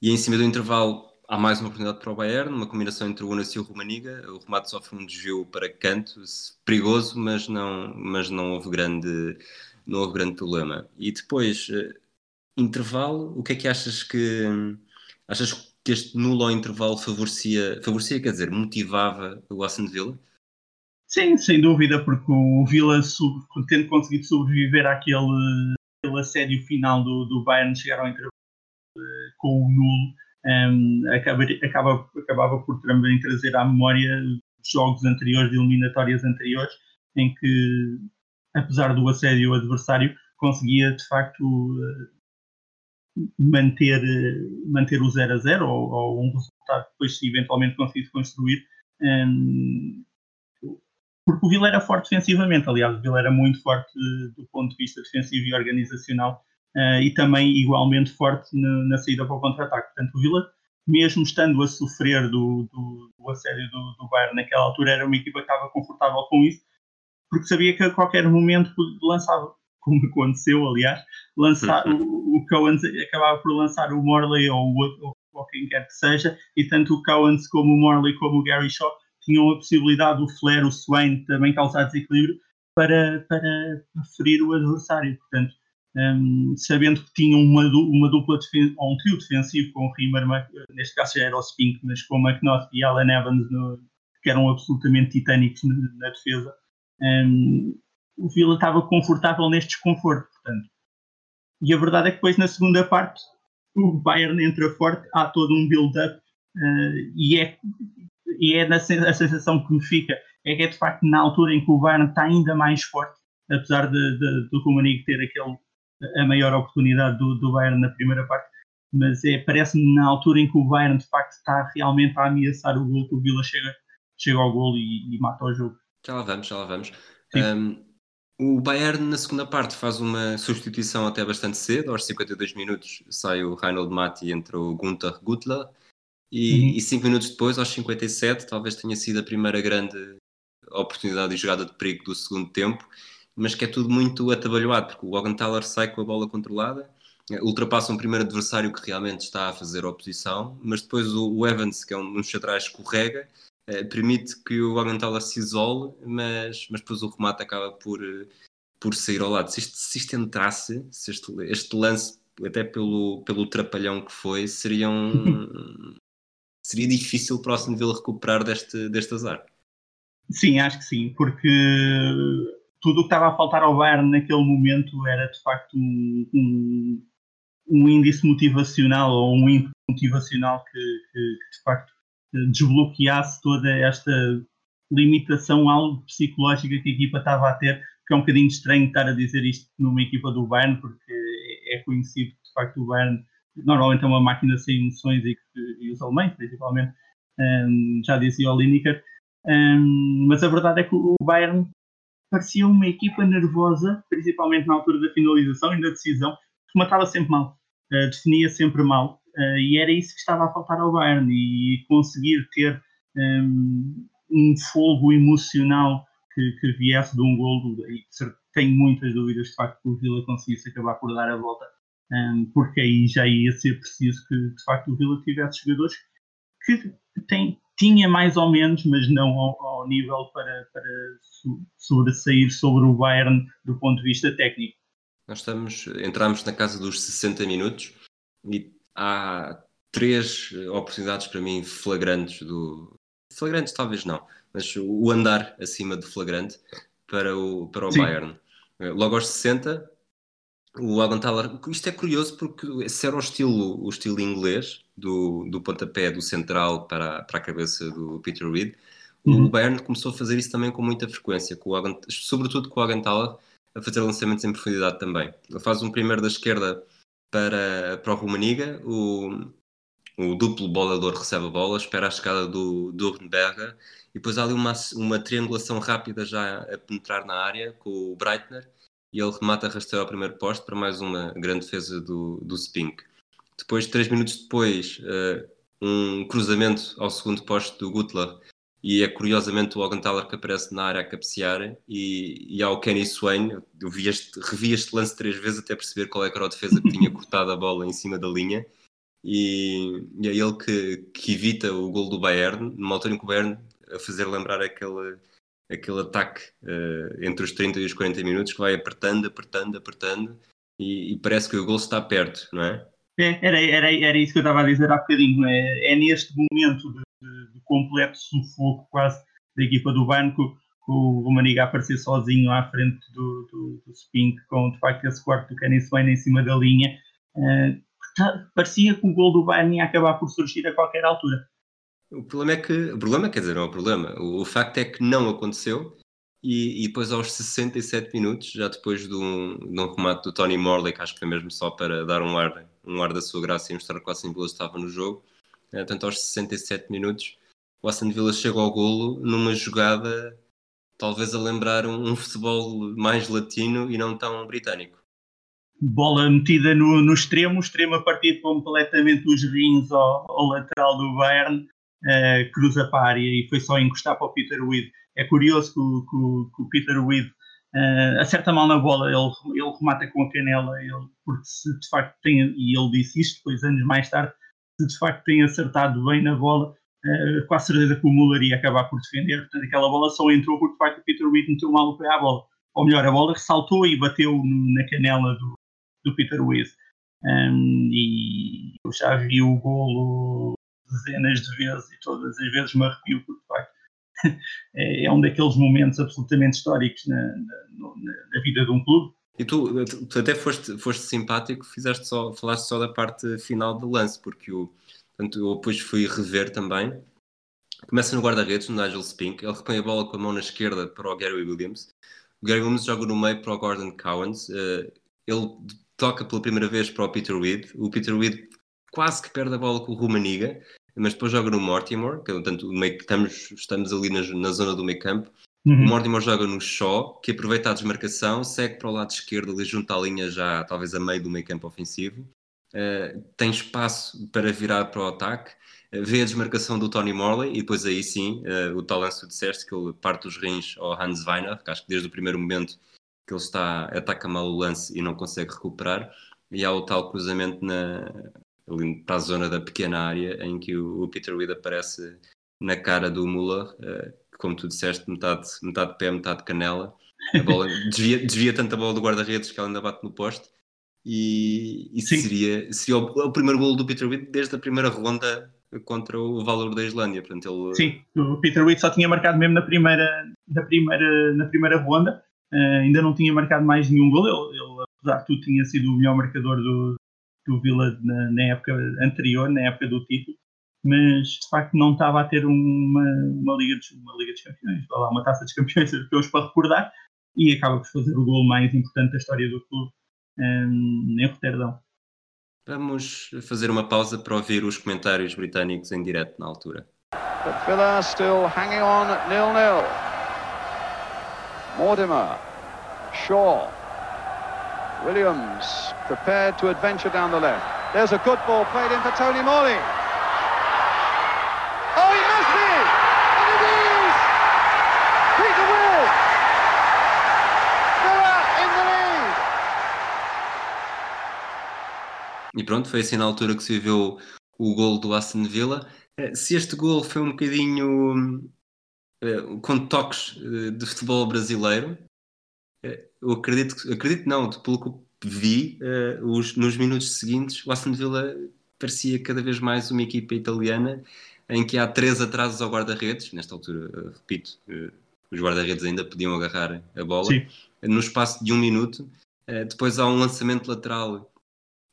e em cima do intervalo há mais uma oportunidade para o Bayern, uma combinação entre o Unas e o Romaniga. O remate sofre um desvio para canto, perigoso, mas não, mas não houve grande não houve grande problema. E depois, eh, intervalo, o que é que achas que achas que este nulo ao intervalo favorecia, favorecia, quer dizer, motivava o Aston Villa? Sim, sem dúvida, porque o sub- tendo conseguido sobreviver àquele, àquele assédio final do, do Bayern chegar ao intervalo eh, com o nulo, em, acaba, acaba, acabava por também trazer à memória jogos anteriores, de eliminatórias anteriores, em que, apesar do assédio adversário, conseguia de facto eh, manter, eh, manter o 0 a 0 ou, ou um resultado que depois eventualmente conseguisse construir. em, porque o Vila era forte defensivamente, aliás, o Vila era muito forte eh, do ponto de vista defensivo e organizacional eh, e também igualmente forte na, na saída para o contra-ataque. Portanto, o Vila, mesmo estando a sofrer do, do, do assédio do, do Bayern naquela altura, era uma equipa que estava confortável com isso, porque sabia que a qualquer momento lançava, como aconteceu, aliás, lançar, o, o Cohen acabava por lançar o Morley ou o ou quem quer que seja, e tanto o Cowens como o Morley como o Gary Shaw tinham a possibilidade, o Flair, o Swain, também causar desequilíbrio, para, para ferir o adversário. Portanto, um, sabendo que tinham uma, uma dupla defen- ou um trio defensivo com o Rimmer, neste caso já era o Spink, mas com o McNaught e Alan Evans, no- que eram absolutamente titânicos na, na defesa, um, o Vila estava confortável neste desconforto. Portanto. E a verdade é que depois, na segunda parte, o Bayern entra forte, há todo um build-up uh, e é e é a sensação que me fica é que é de facto na altura em que o Bayern está ainda mais forte, apesar de, de, do Rumanigo ter aquele, a maior oportunidade do, do Bayern na primeira parte, mas é, parece-me na altura em que o Bayern de facto está realmente a ameaçar o gol, que o Vila chega, chega ao gol e, e mata o jogo. Já lá vamos, já lá vamos. Um, o Bayern, na segunda parte, faz uma substituição até bastante cedo. Aos 52 minutos sai o Reinhold Matti e entra o Gunther Gutler. E, Uhum. e cinco minutos depois, aos 57, talvez tenha sido a primeira grande oportunidade de jogada de perigo do segundo tempo, mas que é tudo muito atabalhoado, porque o Augenthaler sai com a bola controlada, eh, ultrapassa um primeiro adversário que realmente está a fazer oposição, mas depois o, Evans, que é um dos atrás, escorrega, eh, permite que o Augenthaler se isole, mas, mas depois o remate acaba por, eh, por sair ao lado. Se isto, se isto entrasse, se este, este lance, até pelo, pelo trapalhão que foi, seria um, seria difícil para o Aston Villa recuperar deste, deste azar. Sim, acho que sim, porque tudo o que estava a faltar ao Bayern naquele momento era de facto um, um, um índice motivacional ou um ímpeto motivacional que, que, que, de facto desbloqueasse toda esta limitação algo psicológica que a equipa estava a ter, que é um bocadinho estranho estar a dizer isto numa equipa do Bayern, porque é conhecido que de facto o Bayern normalmente é uma máquina sem emoções e, e os alemães principalmente, um, já dizia o Lineker, um, mas a verdade é que o Bayern parecia uma equipa nervosa, principalmente na altura da finalização e da decisão, que matava sempre mal, uh, definia sempre mal, uh, e era isso que estava a faltar ao Bayern, e conseguir ter um, um fogo emocional que, que, viesse de um gol, e tenho muitas dúvidas de facto que o Vila conseguisse acabar por dar a volta, um, porque aí já ia ser preciso que de facto o Vila tivesse jogadores que tem, tinha mais ou menos, mas não ao, ao nível para, para sobressair sobre o Bayern do ponto de vista técnico. Nós estamos, entramos na casa dos 60 minutos e há três oportunidades para mim flagrantes do flagrantes talvez não, mas o andar acima de flagrante para o, para o Bayern. Logo aos 60, o Augenthaler, isto é curioso porque esse era o estilo, o estilo inglês do, do pontapé do central para, para a cabeça do Peter Reid. Uhum. O Bayern começou a fazer isso também com muita frequência, com o sobretudo com o Augenthaler a fazer lançamentos em profundidade também. Ele faz um primeiro da esquerda para, para o Rumaniga, o, o duplo bolador recebe a bola, espera a chegada do, Urdenberger e depois há ali uma, uma triangulação rápida já a penetrar na área com o Breitner e ele remata rasteiro ao primeiro poste para mais uma grande defesa do, do Spink. Depois, três minutos depois, uh, um cruzamento ao segundo poste do Gutler e é curiosamente o Augenthaler que aparece na área a cabecear. E, e há o Kenny Swain, eu vi este, revi este lance três vezes até perceber qual é que era a defesa que tinha cortado a bola em cima da linha. E, e é ele que, que evita o gol do Bayern, numa altura em que o Bayern a fazer lembrar aquele aquele ataque uh, entre os 30 e os 40 minutos que vai apertando, apertando, apertando e, e parece que o gol está perto, não é? É, era, era, era isso que eu estava a dizer há bocadinho. É, é neste momento de, de, de, completo sufoco quase da equipa do banco que o Romaniga aparecer sozinho à frente do, do, do Spink com de facto esse quarto do Kenny Swain em cima da linha. Uh, parecia que o gol do Bayern ia acabar por surgir a qualquer altura. O problema é que, o problema quer dizer, não é o problema, o, o facto é que não aconteceu e, e, depois aos 67 minutos, já depois de um, de um remate do Tony Morley, que acho que foi mesmo só para dar um ar, um ar da sua graça e mostrar que o Aston Villa estava no jogo, é, portanto aos 67 minutos o Aston Villa chegou ao golo numa jogada talvez a lembrar um, um futebol mais latino e não tão britânico. Bola metida no, no extremo, o extremo a partir completamente os rins ao, ao lateral do Bayern uh, cruza para a área e foi só encostar para o Peter Weed. É curioso que o, que, que o Peter Weed uh, acerta mal na bola, ele, ele remata com a canela, ele, porque se de facto tem, e ele disse isto depois anos mais tarde, se de facto tem acertado bem na bola, uh, com a certeza que o Muller ia acabar por defender, portanto aquela bola só entrou porque de facto o Peter Weed meteu mal o pé à bola. Ou melhor, a bola ressaltou e bateu na canela do, do Peter Weed. Um, e eu já vi o golo dezenas de vezes e todas as vezes me arrepio, porque de facto é, é um daqueles momentos absolutamente históricos na, na, na, vida de um clube. E tu, tu até foste, foste simpático, fizeste só, falaste só da parte final do lance, porque o, portanto, eu depois fui rever também. Começa no guarda-redes, no Nigel Spink, ele repõe a bola com a mão na esquerda para o Gary Williams. O Gary Williams joga no meio para o Gordon Cowens. Uh, ele toca pela primeira vez para o Peter Weed. O Peter Weed quase que perde a bola com o Rumaniga mas depois joga no Mortimer, que portanto, meio, estamos, estamos ali na, na zona do meio campo. Uhum. O Mortimer joga no Shaw, que aproveita a desmarcação, segue para o lado esquerdo, ali junto à linha já talvez a meio do meio campo ofensivo. Uh, tem espaço para virar para o ataque, uh, vê a desmarcação do Tony Morley e depois aí sim, uh, o tal lance disseste que ele parte os rins ao Hans Weiner, que acho que desde o primeiro momento que ele está, ataca mal o lance e não consegue recuperar, e há o tal cruzamento na, ali para a zona da pequena área em que o, o Peter Reed aparece na cara do Muller, uh, como tu disseste, metade, metade pé, metade canela. A bola desvia, desvia tanto a bola do guarda-redes que ela ainda bate no poste. E, e seria, seria o, o, primeiro golo do Peter Reed desde a primeira ronda contra o Valor da Islândia. Portanto, ele... Sim, o Peter Reed só tinha marcado mesmo na primeira, na primeira, na primeira ronda. Uh, ainda não tinha marcado mais nenhum gol. Ele, ele, apesar de tudo, tinha sido o melhor marcador do, do Vila na, na, época anterior, na época do título. mas de facto não estava a ter uma, uma, Liga, de, uma Liga dos Campeões, lá, uma taça dos campeões europeus para recordar, e acaba por fazer o gol mais importante da história do clube um, em Roterdão. Vamos fazer uma pausa para ouvir os comentários britânicos em direto na altura. But Villa still hanging on nil-nil. Mortimer, Shaw, Williams prepared to adventure down the left. There's a good ball played in for Tony Morley. Oh, he must be! And it is! Peter Will! Villa in the lead! E pronto, foi assim na altura que se viveu o gol do Aston Villa. Eh, se este gol foi um bocadinho uh, com toques uh, de futebol brasileiro, eu acredito, acredito não, pelo que vi, os, nos minutos seguintes, o Aston Villa parecia cada vez mais uma equipa italiana em que há três atrasos ao guarda-redes, nesta altura, repito, os guarda-redes ainda podiam agarrar a bola, Sim. no espaço de um minuto. depois há um lançamento lateral,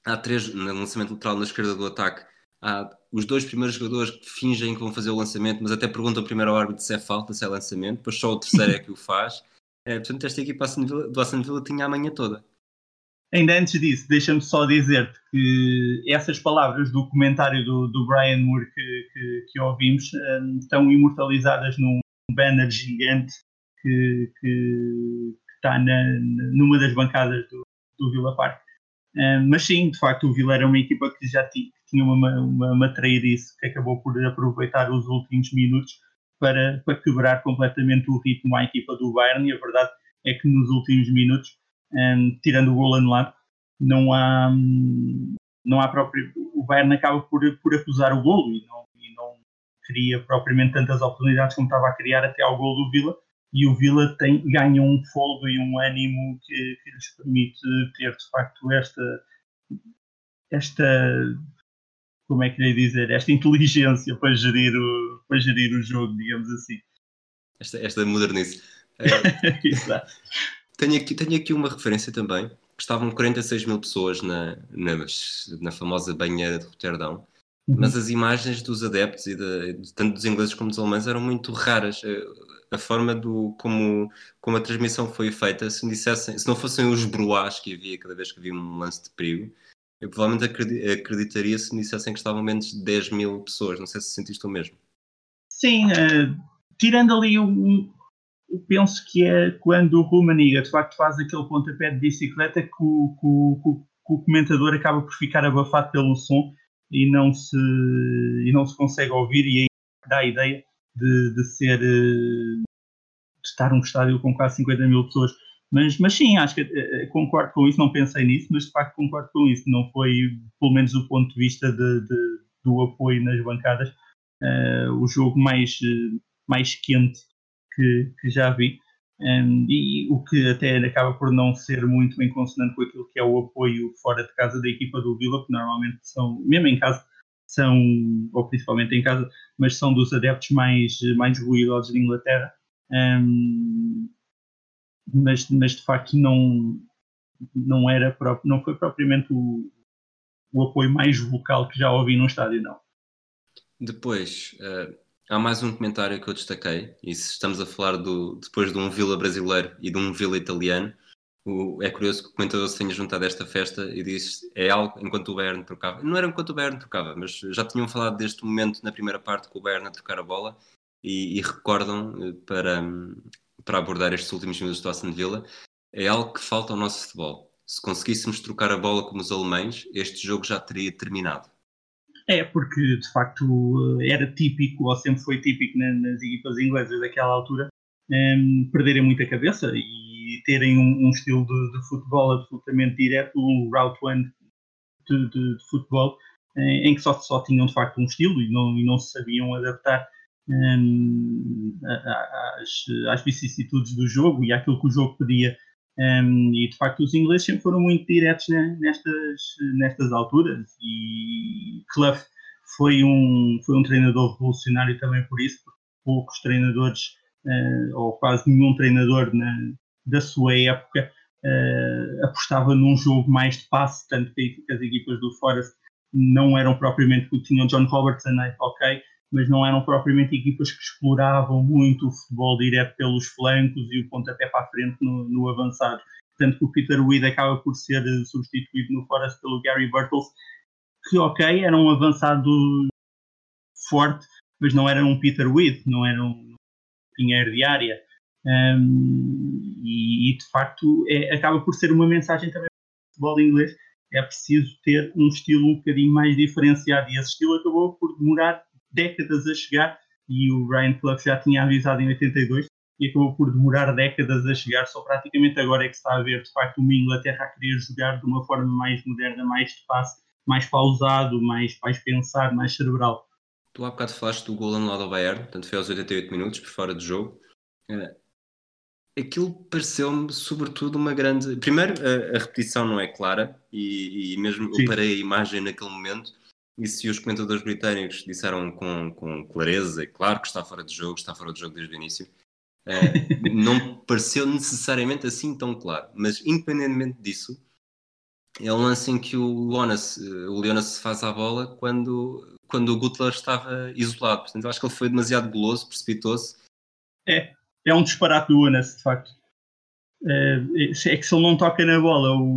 há três, no lançamento lateral na esquerda do ataque, há os dois primeiros jogadores que fingem que vão fazer o lançamento, mas até perguntam primeiro ao árbitro se é falta, se é lançamento, depois só o terceiro é que o faz. É, portanto, esta equipa do Aston Villa tinha a manhã toda. Ainda antes disso, deixa-me só dizer-te que essas palavras do comentário do, do Brian Moore que, que, que ouvimos um, estão imortalizadas num banner gigante que, que, está na, numa das bancadas do, do Villa Park. Um, mas sim, de facto, o Villa era uma equipa que já tinha, tinha uma, uma, uma que acabou por aproveitar os últimos minutos para, para quebrar completamente o ritmo à equipa do Bayern e a verdade é que nos últimos minutos, um, tirando o gol anulado, não há, não há próprio, o Bayern acaba por, por acusar o golo e não, e não cria propriamente tantas oportunidades como estava a criar até ao gol do Villa e o Villa tem, ganha um folgo e um ânimo que, que lhes permite ter de facto esta esta como é que lhe dizer, esta inteligência para gerir o, para gerir o jogo, digamos assim. Esta, esta modernice. Exato. tenho, aqui, tenho aqui uma referência também, estavam 46 mil pessoas na, na, na famosa banheira de Roterdão, uhum. mas as imagens dos adeptos, e de, tanto dos ingleses como dos alemães, eram muito raras. A forma do, como, como a transmissão foi feita, se, me dissessem, se não fossem os bruás que havia cada vez que havia um lance de perigo, eu provavelmente acreditaria se me dissessem que estavam menos de 10 mil pessoas. Não sei se sentiste o mesmo. Sim, uh, tirando ali um, penso que é quando o Rumaniga de facto faz aquele pontapé de bicicleta que o, que, o, que o, comentador acaba por ficar abafado pelo som e não se, e não se consegue ouvir e aí dá a ideia de, de ser eh, de estar um estádio com quase 50 mil pessoas mas, mas sim, acho que uh, concordo com isso, não pensei nisso, mas de facto concordo com isso. Não foi, pelo menos do ponto de vista de, de, do apoio nas bancadas, uh, o jogo mais, mais quente que, que já vi. Um, e o que até acaba por não ser muito em consonante com aquilo que é o apoio fora de casa da equipa do Vila, que normalmente são, mesmo em casa, são, ou principalmente em casa, mas são dos adeptos mais, mais ruidosos de Inglaterra. Um, mas, mas de facto não, não, era não foi propriamente o, o apoio mais vocal que já ouvi num estádio, não. Depois, uh, há mais um comentário que eu destaquei, e se estamos a falar do, depois de um Vila brasileiro e de um Vila italiano, o, é curioso que o comentador se tenha juntado a esta festa e disse é algo enquanto o Bayern trocava. Não era enquanto o Bayern trocava, mas já tinham falado deste momento na primeira parte com o Bayern a trocar a bola e, e recordam eh, para, para abordar estes últimos minutos do Aston Villa, é algo que falta ao nosso futebol. Se conseguíssemos trocar a bola como os alemães, este jogo já teria terminado. É, porque de facto era típico, ou sempre foi típico nas equipas inglesas daquela altura, um, ehm, perderem muita cabeça e terem um, um estilo de, de, futebol absolutamente direto, um route one de, de, de futebol, em, em, que só, só tinham de facto um estilo e não, e não se sabiam adaptar um, às, às vicissitudes do jogo e àquilo que o jogo pedia. Um, e de facto os ingleses sempre foram muito diretos né, nestas, nestas alturas e Clough foi um, foi um treinador revolucionário também por isso, porque poucos treinadores, uh, ou quase nenhum treinador na, da sua época, uh, apostava num jogo mais de passe, tanto que as equipas do Forest não eram propriamente, tinham John Robertson, ok, mas não eram propriamente equipas que exploravam muito o futebol direto pelos flancos e o pontapé para a frente no, no avançado. Tanto que o Peter Weed acaba por ser substituído no Forest pelo Gary Burtles, que ok, era um avançado forte, mas não era um Peter Weed, não era um Pinheiro de área. Um, e, e, de facto é, acaba por ser uma mensagem também do futebol inglês. É preciso ter um estilo um bocadinho mais diferenciado e esse estilo acabou por demorar décadas a chegar e o Brian Clough já tinha avisado em 82 e acabou por demorar décadas a chegar, só praticamente agora é que está a ver de facto uma Inglaterra a querer jogar de uma forma mais moderna, mais de passe, mais pausado, mais, mais pensar, mais cerebral. Tu há bocado falaste do gol anulado ao Bayern, portanto foi aos 88 minutos, por fora do jogo. Uh, aquilo pareceu-me sobretudo uma grande. Primeiro, a, a repetição não é clara e, e mesmo Sim. eu parei a imagem naquele momento. E se os comentadores britânicos disseram com, com clareza, e claro que está fora de jogo, está fora de jogo desde o início, uh, não pareceu necessariamente assim tão claro. Mas, independentemente disso, é um lance em que o Jonas, eh, o Leonas faz a bola quando, quando o Gutler estava isolado. Portanto, eu acho que ele foi demasiado goloso, precipitou-se. É, é um disparate do Jonas, de facto. É, é que se ele não toca na bola, o,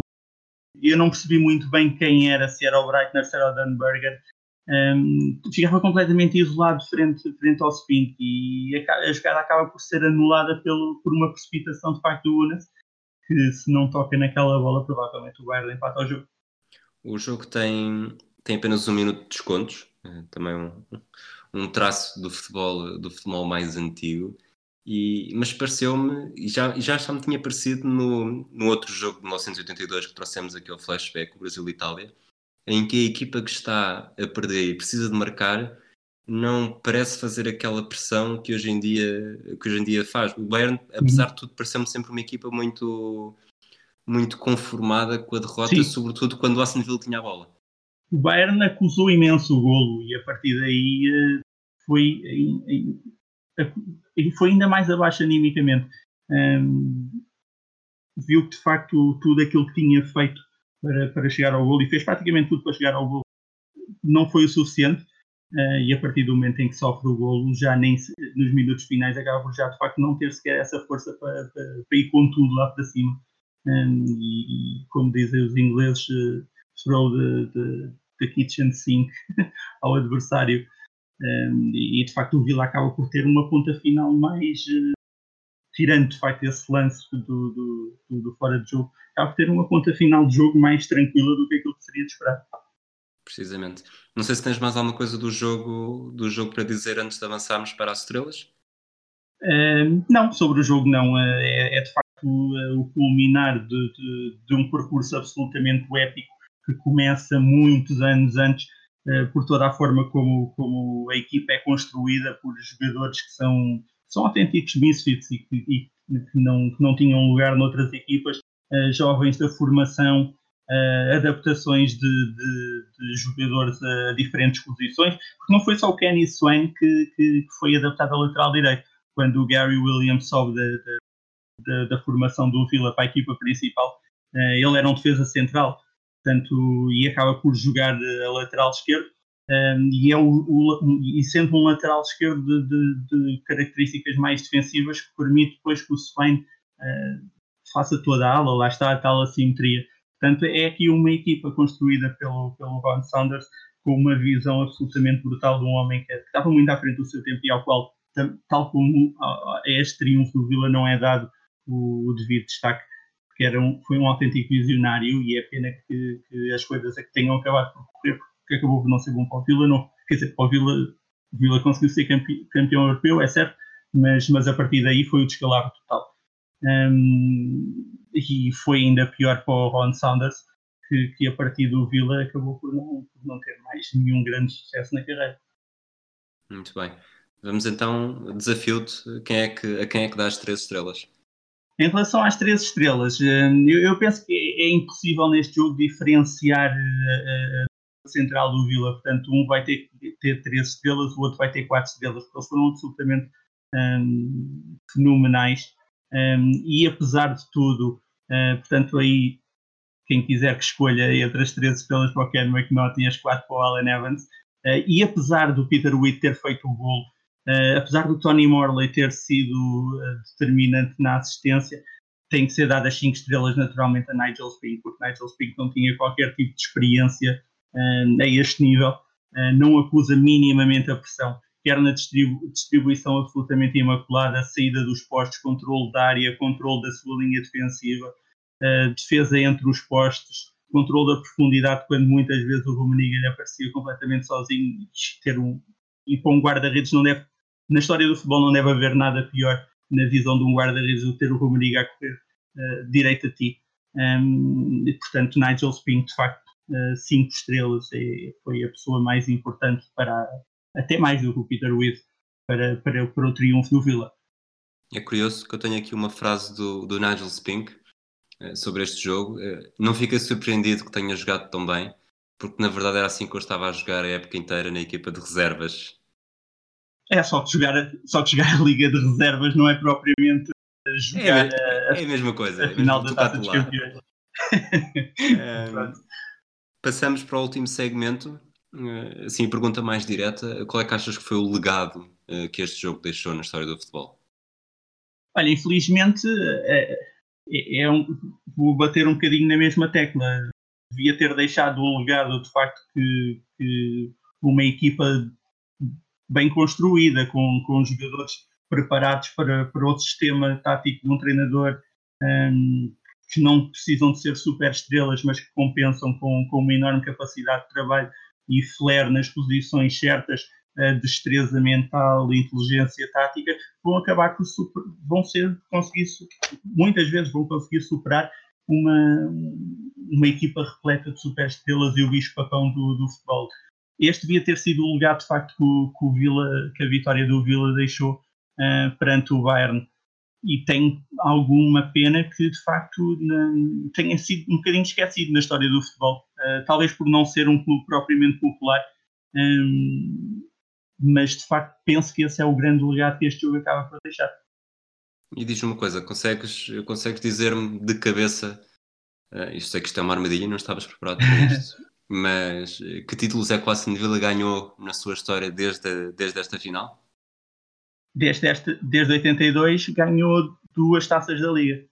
eu não percebi muito bem quem era, se era o Breitner, se era o Dunberger. Um, ficava completamente isolado frente, frente ao Spink e a, a jogada acaba por ser anulada pelo, por uma precipitação de facto do Unas que se não toca naquela bola, provavelmente o Bayern empata o jogo. O jogo tem, tem apenas um minuto de descontos, é também um, um traço do futebol, do futebol mais antigo. E, mas pareceu-me, e já, já, já me tinha parecido no, no outro jogo de 1982 que trouxemos aqui ao flashback, o Brasil-Itália, em que a equipa que está a perder e precisa de marcar não parece fazer aquela pressão que hoje em dia, que hoje em dia faz. O Bayern, apesar de tudo, pareceu-me sempre uma equipa muito, muito conformada com a derrota, Sim. sobretudo quando o Aston Villa tinha a bola. O Bayern acusou imenso o golo e a partir daí eh, foi, foi ainda mais abaixo animicamente. Um, viu que de facto tudo aquilo que tinha feito para, para chegar ao golo e fez praticamente tudo para chegar ao golo não foi o suficiente Uh, e a partir do momento em que sofre o golo, já nem nos minutos finais acaba já de facto não ter sequer essa força para, para, para ir com tudo lá para cima. Um, e, e, como dizem os ingleses, uh, throw the, the, the, kitchen sink ao adversário. Um, e, de facto o Vila acaba por ter uma ponta final mais. Uh, tirando de facto esse lance do, do, do, do fora de jogo, acaba por ter uma ponta final de jogo mais tranquila do que aquilo que seria de esperar precisamente. Não sei se tens mais alguma coisa do jogo, do jogo para dizer antes de avançarmos para as estrelas. Uh, não, sobre o jogo não. Uh, é, é, de facto uh, o culminar de, de, de, um percurso absolutamente épico que começa muitos anos antes, por toda a forma como, como a equipa é construída por jogadores que são, são autênticos misfits e que, e que, não, que não tinham lugar noutras equipas, jovens da formação uh, adaptações de, de, de, jogadores a diferentes posições, porque não foi só o Kenny Swain que, que, foi adaptado ao lateral direito. Quando o Gary Williams sobe da, da, da formação do Villa para a equipa principal, ele era um defesa central, portanto, e acaba por jogar a lateral esquerdo. Ehm, e, é o, o, e sendo um lateral esquerdo de, de, de, características mais defensivas que permite depois que o Swain uh, faça toda a ala, lá está a tal assimetria. Portanto, é aqui uma equipa construída pelo, pelo Ron Saunders com uma visão absolutamente brutal de um homem que estava muito à frente do seu tempo e ao qual, tal como a este triunfo do Vila, não é dado o, o devido destaque, porque era um, foi um autêntico visionário e é pena que, que as coisas é que tenham acabado por correr, porque acabou por não ser bom para o Vila, não, quer dizer, para o Vila, Vila conseguiu ser campe, campeão europeu, é certo, mas, mas a partir daí foi o descalabro total. Um, e foi ainda pior para o Ron Saunders, que, que a partir do Villa acabou por não, por não ter mais nenhum grande sucesso na carreira. Muito bem. Vamos então, desafio-te, quem é que, a quem é que dá as três estrelas? Em relação às três estrelas, hum, eu, penso que é impossível neste jogo diferenciar a, a central do Vila. Portanto, um vai ter que ter três estrelas, o outro vai ter quatro estrelas, porque eles foram absolutamente hum, fenomenais. Um, e apesar de tudo, uh, portanto, aí quem quiser que escolha entre as 13 estrelas para o Ken McNaughton e as 4 para o Allen Evans. Uh, e apesar do Peter Witt ter feito o gol, uh, apesar do Tony Morley ter sido uh, determinante na assistência, tem que ser dadas 5 estrelas naturalmente a Nigel Spink, porque Nigel Spink não tinha qualquer tipo de experiência a este nível, não acusa minimamente a pressão, quer na distribu distribuição absolutamente imaculada, saída dos postos, controle da área, controle da sua linha defensiva, defesa entre os postos, controle da profundidade, quando muitas vezes o Rummenigge aparecia completamente sozinho e ter um e para um guarda-redes não deve na história do futebol não deve haver nada pior na visão de um guarda-redes do ter o Rummenigge a correr uh, direito a ti um, e portanto Nigel Spink de facto uh, cinco estrelas e foi a pessoa mais importante para até mais do que o Peter Witt para, para, para o triunfo do Villa é curioso que eu tenho aqui uma frase do, do Nigel Spink eh, sobre este jogo. Eh, não fiquei surpreendido que tenha jogado tão bem, porque na verdade era assim que eu estava a jogar a época inteira na equipa de reservas. É, só que jogar, só que jogar a Liga de Reservas não é propriamente jogar é, a, é a mesma coisa. A, é final da Taça dos Campeões. um, passamos para o último segmento. Eh, assim, pergunta mais direta: qual é que achas que foi o legado que este jogo deixou na história do futebol? Olha, infelizmente, é, é um, vou bater um bocadinho na mesma tecla. Devia ter deixado um legado de facto que, que uma equipa bem construída, com, com jogadores preparados para, para o sistema tático de um treinador, um, que não precisam de ser super estrelas, mas que compensam com, com uma enorme capacidade de trabalho e flair nas posições certas destreza mental, inteligência tática, vão acabar por super, vão ser conseguir muitas vezes vão conseguir superar uma, uma equipa repleta de superestrelas e o bicho papão do, do futebol. Este devia ter sido o legado de facto que o, que o que a vitória do Villa deixou uh, perante o Bayern. E tem alguma pena que de facto na, tenha sido um bocadinho esquecido na história do futebol. Uh, talvez por não ser um clube propriamente popular. Um, mas de facto penso que esse é o grande legado que este jogo acaba por deixar. E diz-me uma coisa, consegues, consegues dizer-me de cabeça, uh, isto sei que isto é uma armadilha, não estavas preparado para isto, mas eh, que títulos é que o Aston Villa ganhou na sua história desde, desde esta final? Desde, este, desde 82 ganhou duas taças da Liga.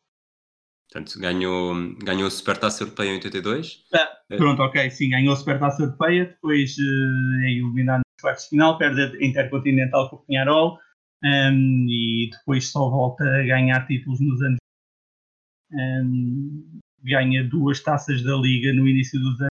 Portanto, ganhou, ganhou a Supertaça Europeia em 82. Ah, pronto, ok, sim, ganhou a Supertaça Europeia, depois uh, é eliminado quartos de final, perde a Intercontinental com o Pinharol um, e depois só volta a ganhar títulos nos anos. Um, ganha duas taças da Liga no início dos anos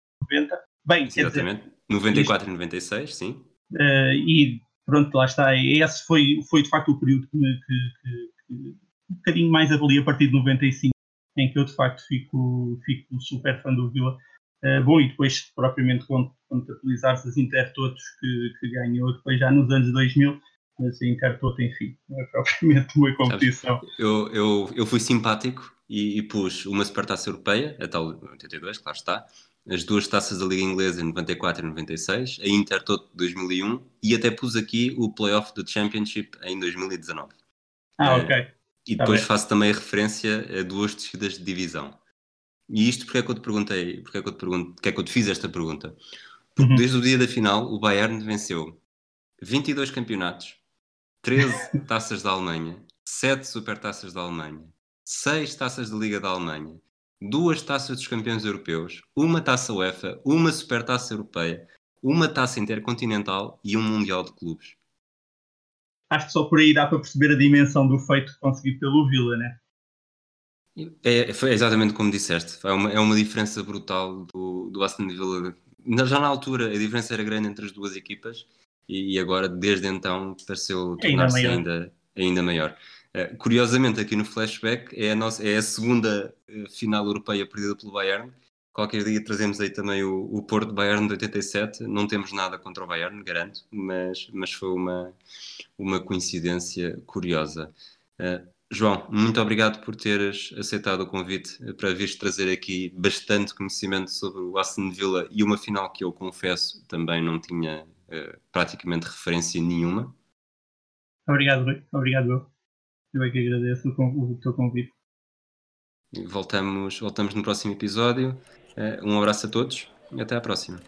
90. Bem, Exatamente, dizer, 94 isto, e 96, sim. Uh, e pronto, lá está. Esse foi, foi de facto o período que, que, que, que um bocadinho mais avalia a partir de 95, em que eu de facto fico, fico super fã do Vila. Uh, bom, e depois, propriamente, contabilizar-se as Intertotos que, que ganhou depois já nos anos 2000, mas a Intertoto, enfim, não é propriamente uma competição. Eu, eu, eu fui simpático e, e pus uma Supertaça Europeia, a tal 82, claro está, as duas taças da Liga Inglesa em 94 e 96, a Intertoto de 2001 e até pus aqui o Playoff do Championship em 2019. Ah, ok. Uh, e tá depois faço também referência a duas descidas de divisão. E isto porque é que eu te perguntei, porque é que eu te pergunto, porque é que eu te fiz esta pergunta? Porque uhum. desde o dia da final o Bayern venceu 22 campeonatos, 13 taças da Alemanha, 7 supertaças da Alemanha, 6 taças da Liga da Alemanha, duas taças dos campeões europeus, uma taça UEFA, uma supertaça europeia, uma taça intercontinental e um mundial de clubes. Acho que só por aí dá para perceber a dimensão do feito conseguido pelo Villa, né? É, foi exatamente como disseste, é uma, é uma diferença brutal do, do Aston Villa. Já na altura a diferença era grande entre as duas equipas e, e agora, desde então, pareceu tornar-se ainda, ainda maior. Uh, curiosamente, aqui no flashback, é a, nossa, é a segunda uh, final europeia perdida pelo Bayern. Qualquer dia trazemos aí também o, o Porto Bayern de 87. Não temos nada contra o Bayern, garanto, mas, mas foi uma, uma coincidência curiosa. Uh, João, muito obrigado por teres aceitado o convite para vires trazer aqui bastante conhecimento sobre o Aston Villa e uma final que eu confesso também não tinha praticamente referência nenhuma. Obrigado, Rui. Obrigado, eu. Eu é que agradeço o, o teu convite. voltamos, voltamos no próximo episódio. Um abraço a todos e até à próxima.